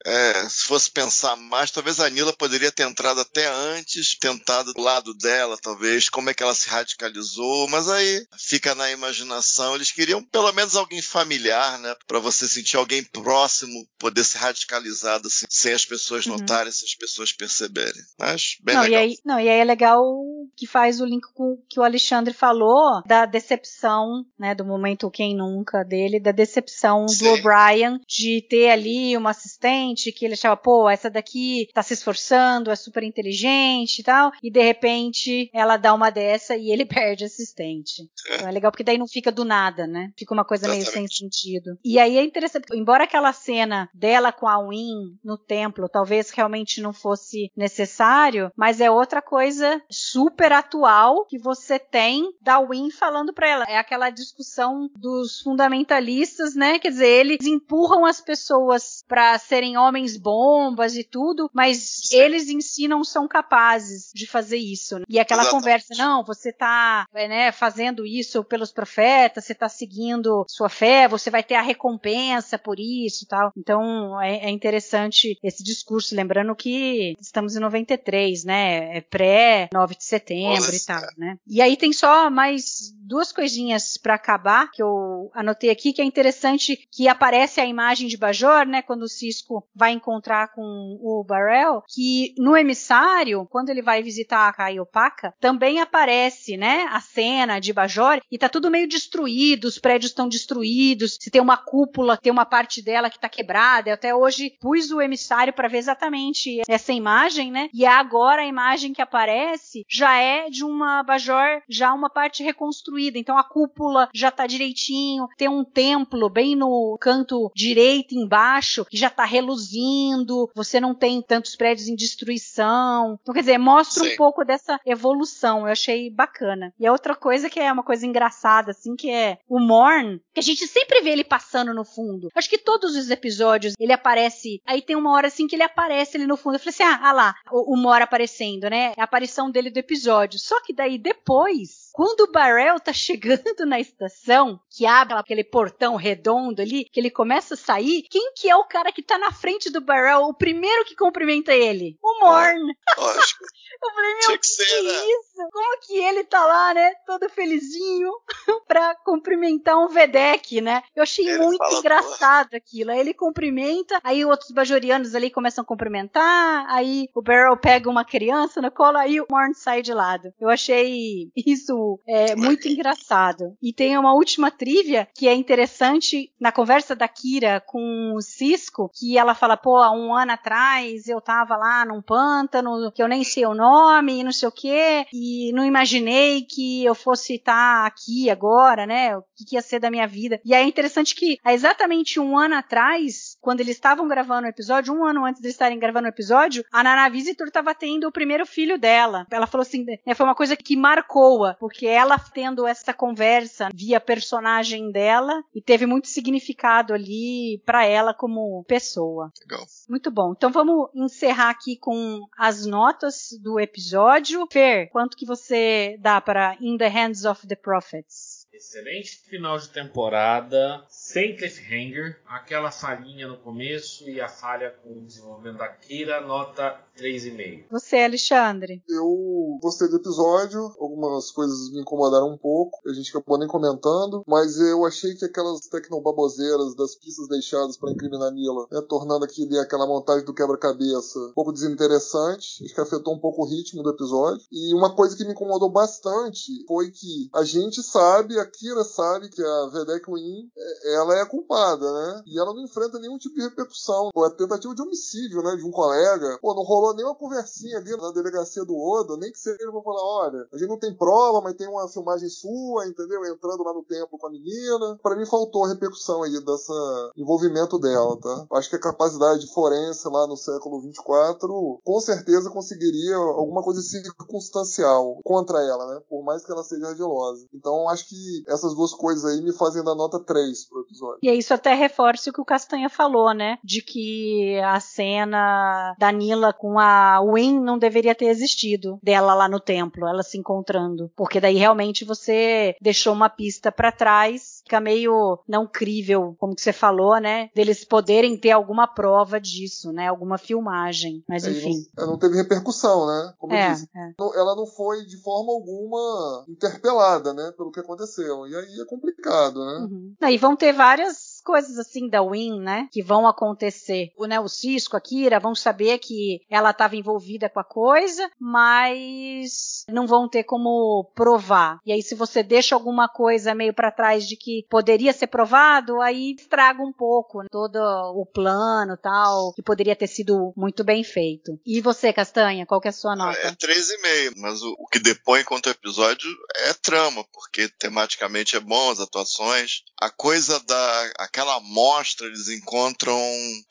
É, se fosse pensar mais, talvez a Nila poderia ter entrado até antes, tentado do lado dela, talvez, como é que ela se radicalizou, mas aí fica na imaginação. Eles queriam pelo menos alguém familiar, né? Para você sentir alguém próximo, poder ser radicalizado assim, sem as pessoas uhum. notarem, sem as pessoas perceberem. Mas bem não, legal. E aí, não, e aí é legal que faz o link com o que o Alexandre falou da decepção, né? Do momento quem nunca dele, da decepção Sim. do O'Brien de ter ali uma assistente que ele achava, pô, essa daqui tá se esforçando, é super inteligente e tal, e de repente ela dá uma dessa e ele perde assistente. É. Então é legal porque daí não fica do nada, né? Fica uma coisa Exatamente. meio sem sentido. E aí é interessante, embora aquela cena dela com a Win no templo talvez realmente não fosse necessário, mas é outra coisa super atual que você tem da Win falando para ela. É aquela discussão dos fundamentalistas, né? Quer dizer, eles empurram as pessoas pessoas para serem homens bombas e tudo, mas Sim. eles em si não são capazes de fazer isso. Né? E aquela Exatamente. conversa, não, você tá né, fazendo isso pelos profetas, você tá seguindo sua fé, você vai ter a recompensa por isso e tal. Então é, é interessante esse discurso, lembrando que estamos em 93, né? É pré 9 de setembro Nossa. e tal, né? E aí tem só mais duas coisinhas para acabar que eu anotei aqui que é interessante que aparece a imagem de Bajor, né, quando Cisco vai encontrar com o Barrel, que no emissário, quando ele vai visitar a Caiopaka, também aparece, né, a cena de Bajor e tá tudo meio destruído, os prédios estão destruídos, se tem uma cúpula, tem uma parte dela que tá quebrada. Eu até hoje pus o emissário para ver exatamente essa imagem, né? E agora a imagem que aparece já é de uma Bajor, já uma parte reconstruída. Então a cúpula já tá direitinho, tem um templo bem no canto direito embaixo que já está reluzindo, você não tem tantos prédios em destruição. Então, quer dizer, mostra Sim. um pouco dessa evolução. Eu achei bacana. E a outra coisa que é uma coisa engraçada, assim, que é o Morn, que a gente sempre vê ele passando no fundo. Acho que todos os episódios ele aparece. Aí tem uma hora assim que ele aparece ali no fundo. Eu falei assim: ah, ah lá, o, o Mor aparecendo, né? É a aparição dele do episódio. Só que daí depois quando o Barrel tá chegando na estação, que abre aquele portão redondo ali, que ele começa a sair, quem que é o cara que tá na frente do Barrel, o primeiro que cumprimenta ele? O Morn. Lógico. Eu falei, meu, que, ser, que né? isso? Como que ele tá lá, né? Todo felizinho pra cumprimentar um Vedek, né? Eu achei ele muito engraçado porra. aquilo. Aí ele cumprimenta, aí outros bajorianos ali começam a cumprimentar, aí o Barrel pega uma criança no colo, aí o Morn sai de lado. Eu achei isso é, muito engraçado. E tem uma última trivia que é interessante na conversa da Kira com o Cisco, que ela fala, pô, há um ano atrás eu tava lá num pântano que eu nem sei o nome e não sei o quê, e não imaginei que eu fosse estar aqui agora, né? O que ia ser da minha vida. E é interessante que há exatamente um ano atrás, quando eles estavam gravando o episódio, um ano antes de estarem gravando o episódio, a Nana Visitor estava tendo o primeiro filho dela. Ela falou assim, né, foi uma coisa que marcou-a, porque ela tendo essa conversa via personagem dela e teve muito significado ali para ela como pessoa. Legal. Muito bom. Então vamos encerrar aqui com as notas do episódio. Fer, quanto que você dá para In the Hands of the Prophets? Excelente final de temporada, sem cliffhanger, aquela falhinha no começo e a falha com o desenvolvimento da Kira, nota 3,5. Você, Alexandre? Eu gostei do episódio, algumas coisas me incomodaram um pouco, a gente acabou nem comentando, mas eu achei que aquelas tecnobaboseiras das pistas deixadas para incriminar Nila, né, tornando aquele, aquela montagem do quebra-cabeça um pouco desinteressante, acho que afetou um pouco o ritmo do episódio. E uma coisa que me incomodou bastante foi que a gente sabe, a Kira sabe que a Vedek Win, é, ela é a culpada, né? E ela não enfrenta nenhum tipo de repercussão. Ou é tentativa de homicídio, né? De um colega. Pô, não rolou nem uma conversinha ali na delegacia do Oda, nem que seja pra falar, olha, a gente não tem prova, mas tem uma filmagem sua, entendeu? Entrando lá no templo com a menina. Para mim faltou a repercussão aí dessa envolvimento dela, tá? Acho que a capacidade forense lá no século 24 com certeza conseguiria alguma coisa circunstancial contra ela, né? Por mais que ela seja ardilosa. Então acho que essas duas coisas aí me fazem dar nota 3 pro episódio. E isso até reforça o que o Castanha falou, né? De que a cena da Nila com a Win não deveria ter existido, dela lá no templo, ela se encontrando. Porque daí realmente você deixou uma pista para trás, fica meio não crível, como que você falou, né? Deles poderem ter alguma prova disso, né? Alguma filmagem. Mas enfim. Não, não, teve repercussão, né? Como é, eu disse. É. Ela não foi de forma alguma interpelada, né? Pelo que aconteceu. E aí é complicado, né? Uhum. Aí vão ter várias coisas assim da Win, né, que vão acontecer. O, né, o Cisco, a Kira, vão saber que ela estava envolvida com a coisa, mas não vão ter como provar. E aí, se você deixa alguma coisa meio para trás de que poderia ser provado, aí estraga um pouco né, todo o plano tal, que poderia ter sido muito bem feito. E você, Castanha, qual que é a sua nota? É 3,5, mas o, o que depõe contra o episódio é trama, porque tematicamente é bom, as atuações. A coisa da aquela amostra, eles encontram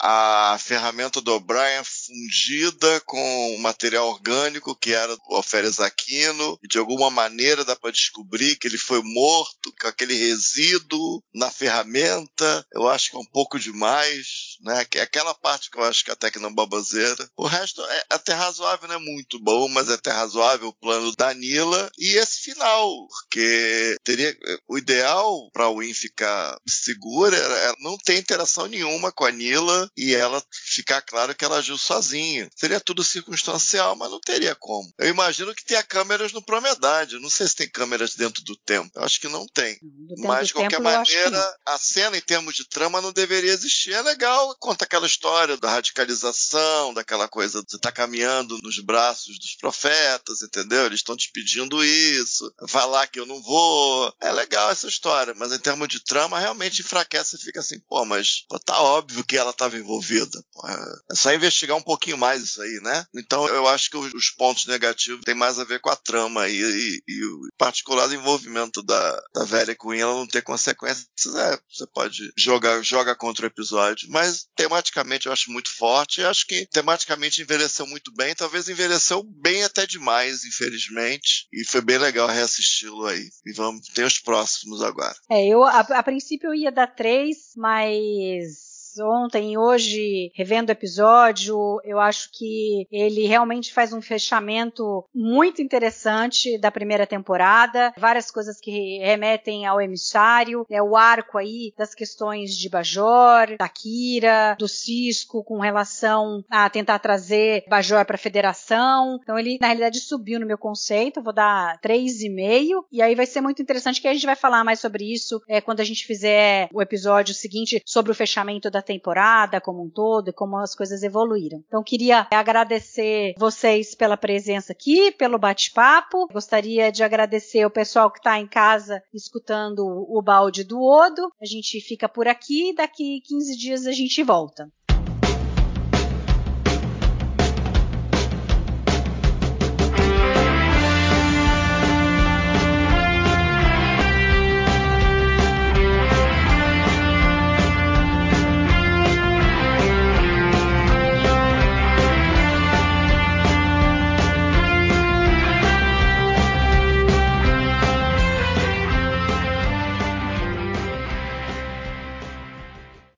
a ferramenta do O'Brien fundida com material orgânico, que era o Alferes Aquino, e de alguma maneira dá para descobrir que ele foi morto com aquele resíduo na ferramenta. Eu acho que é um pouco demais, né? Que é aquela parte que eu acho que é a tecnobaboseira. O resto é até razoável, não é muito bom, mas é até razoável o plano da Nila e esse final, porque teria o ideal para o Win ficar segura era não ter interação nenhuma com a Nila e ela ficar claro que ela agiu sozinha. Seria tudo circunstancial, mas não teria como. Eu imagino que tenha câmeras no Promedade. Não sei se tem câmeras dentro do templo. Eu acho que não tem. mas de qualquer templo, maneira, a cena em termos de trama não deveria existir. É legal, conta aquela história da radicalização, daquela coisa de você tá caminhando nos braços dos profetas, entendeu? Eles estão te pedindo isso. Vai lá que eu não vou. É legal essa história, mas em termos de trama, realmente enfraquece e fica assim, pô, mas pô, tá óbvio que ela estava envolvida. Pô, é só investigar um pouquinho mais isso aí, né? Então eu acho que os, pontos negativos têm mais a ver com a trama e, e, e o particular envolvimento da, da velha Queen, ela não ter consequências. É, você pode jogar joga contra o episódio, mas tematicamente eu acho muito forte. Eu acho que tematicamente envelheceu muito bem, talvez envelheceu bem até demais, infelizmente. E foi bem legal reassisti-lo aí. E vamos ter os próximos agora. É, eu a, a princípio eu ia dar três, mas ontem e hoje, revendo o episódio, eu acho que ele realmente faz um fechamento muito interessante da primeira temporada. Várias coisas que remetem ao emissário, é o arco aí das questões de Bajor, da Kira, do Cisco com relação a tentar trazer Bajor para a federação. Então ele, na realidade, subiu no meu conceito. Eu vou dar 3,5. E aí vai ser muito interessante que a gente vai falar mais sobre isso é, quando a gente fizer o episódio seguinte sobre o fechamento da temporada como um todo e como as coisas evoluíram. Então queria agradecer vocês pela presença aqui, pelo bate-papo. Gostaria de agradecer o pessoal que está em casa escutando o balde do Odo. A gente fica por aqui, daqui 15 dias a gente volta.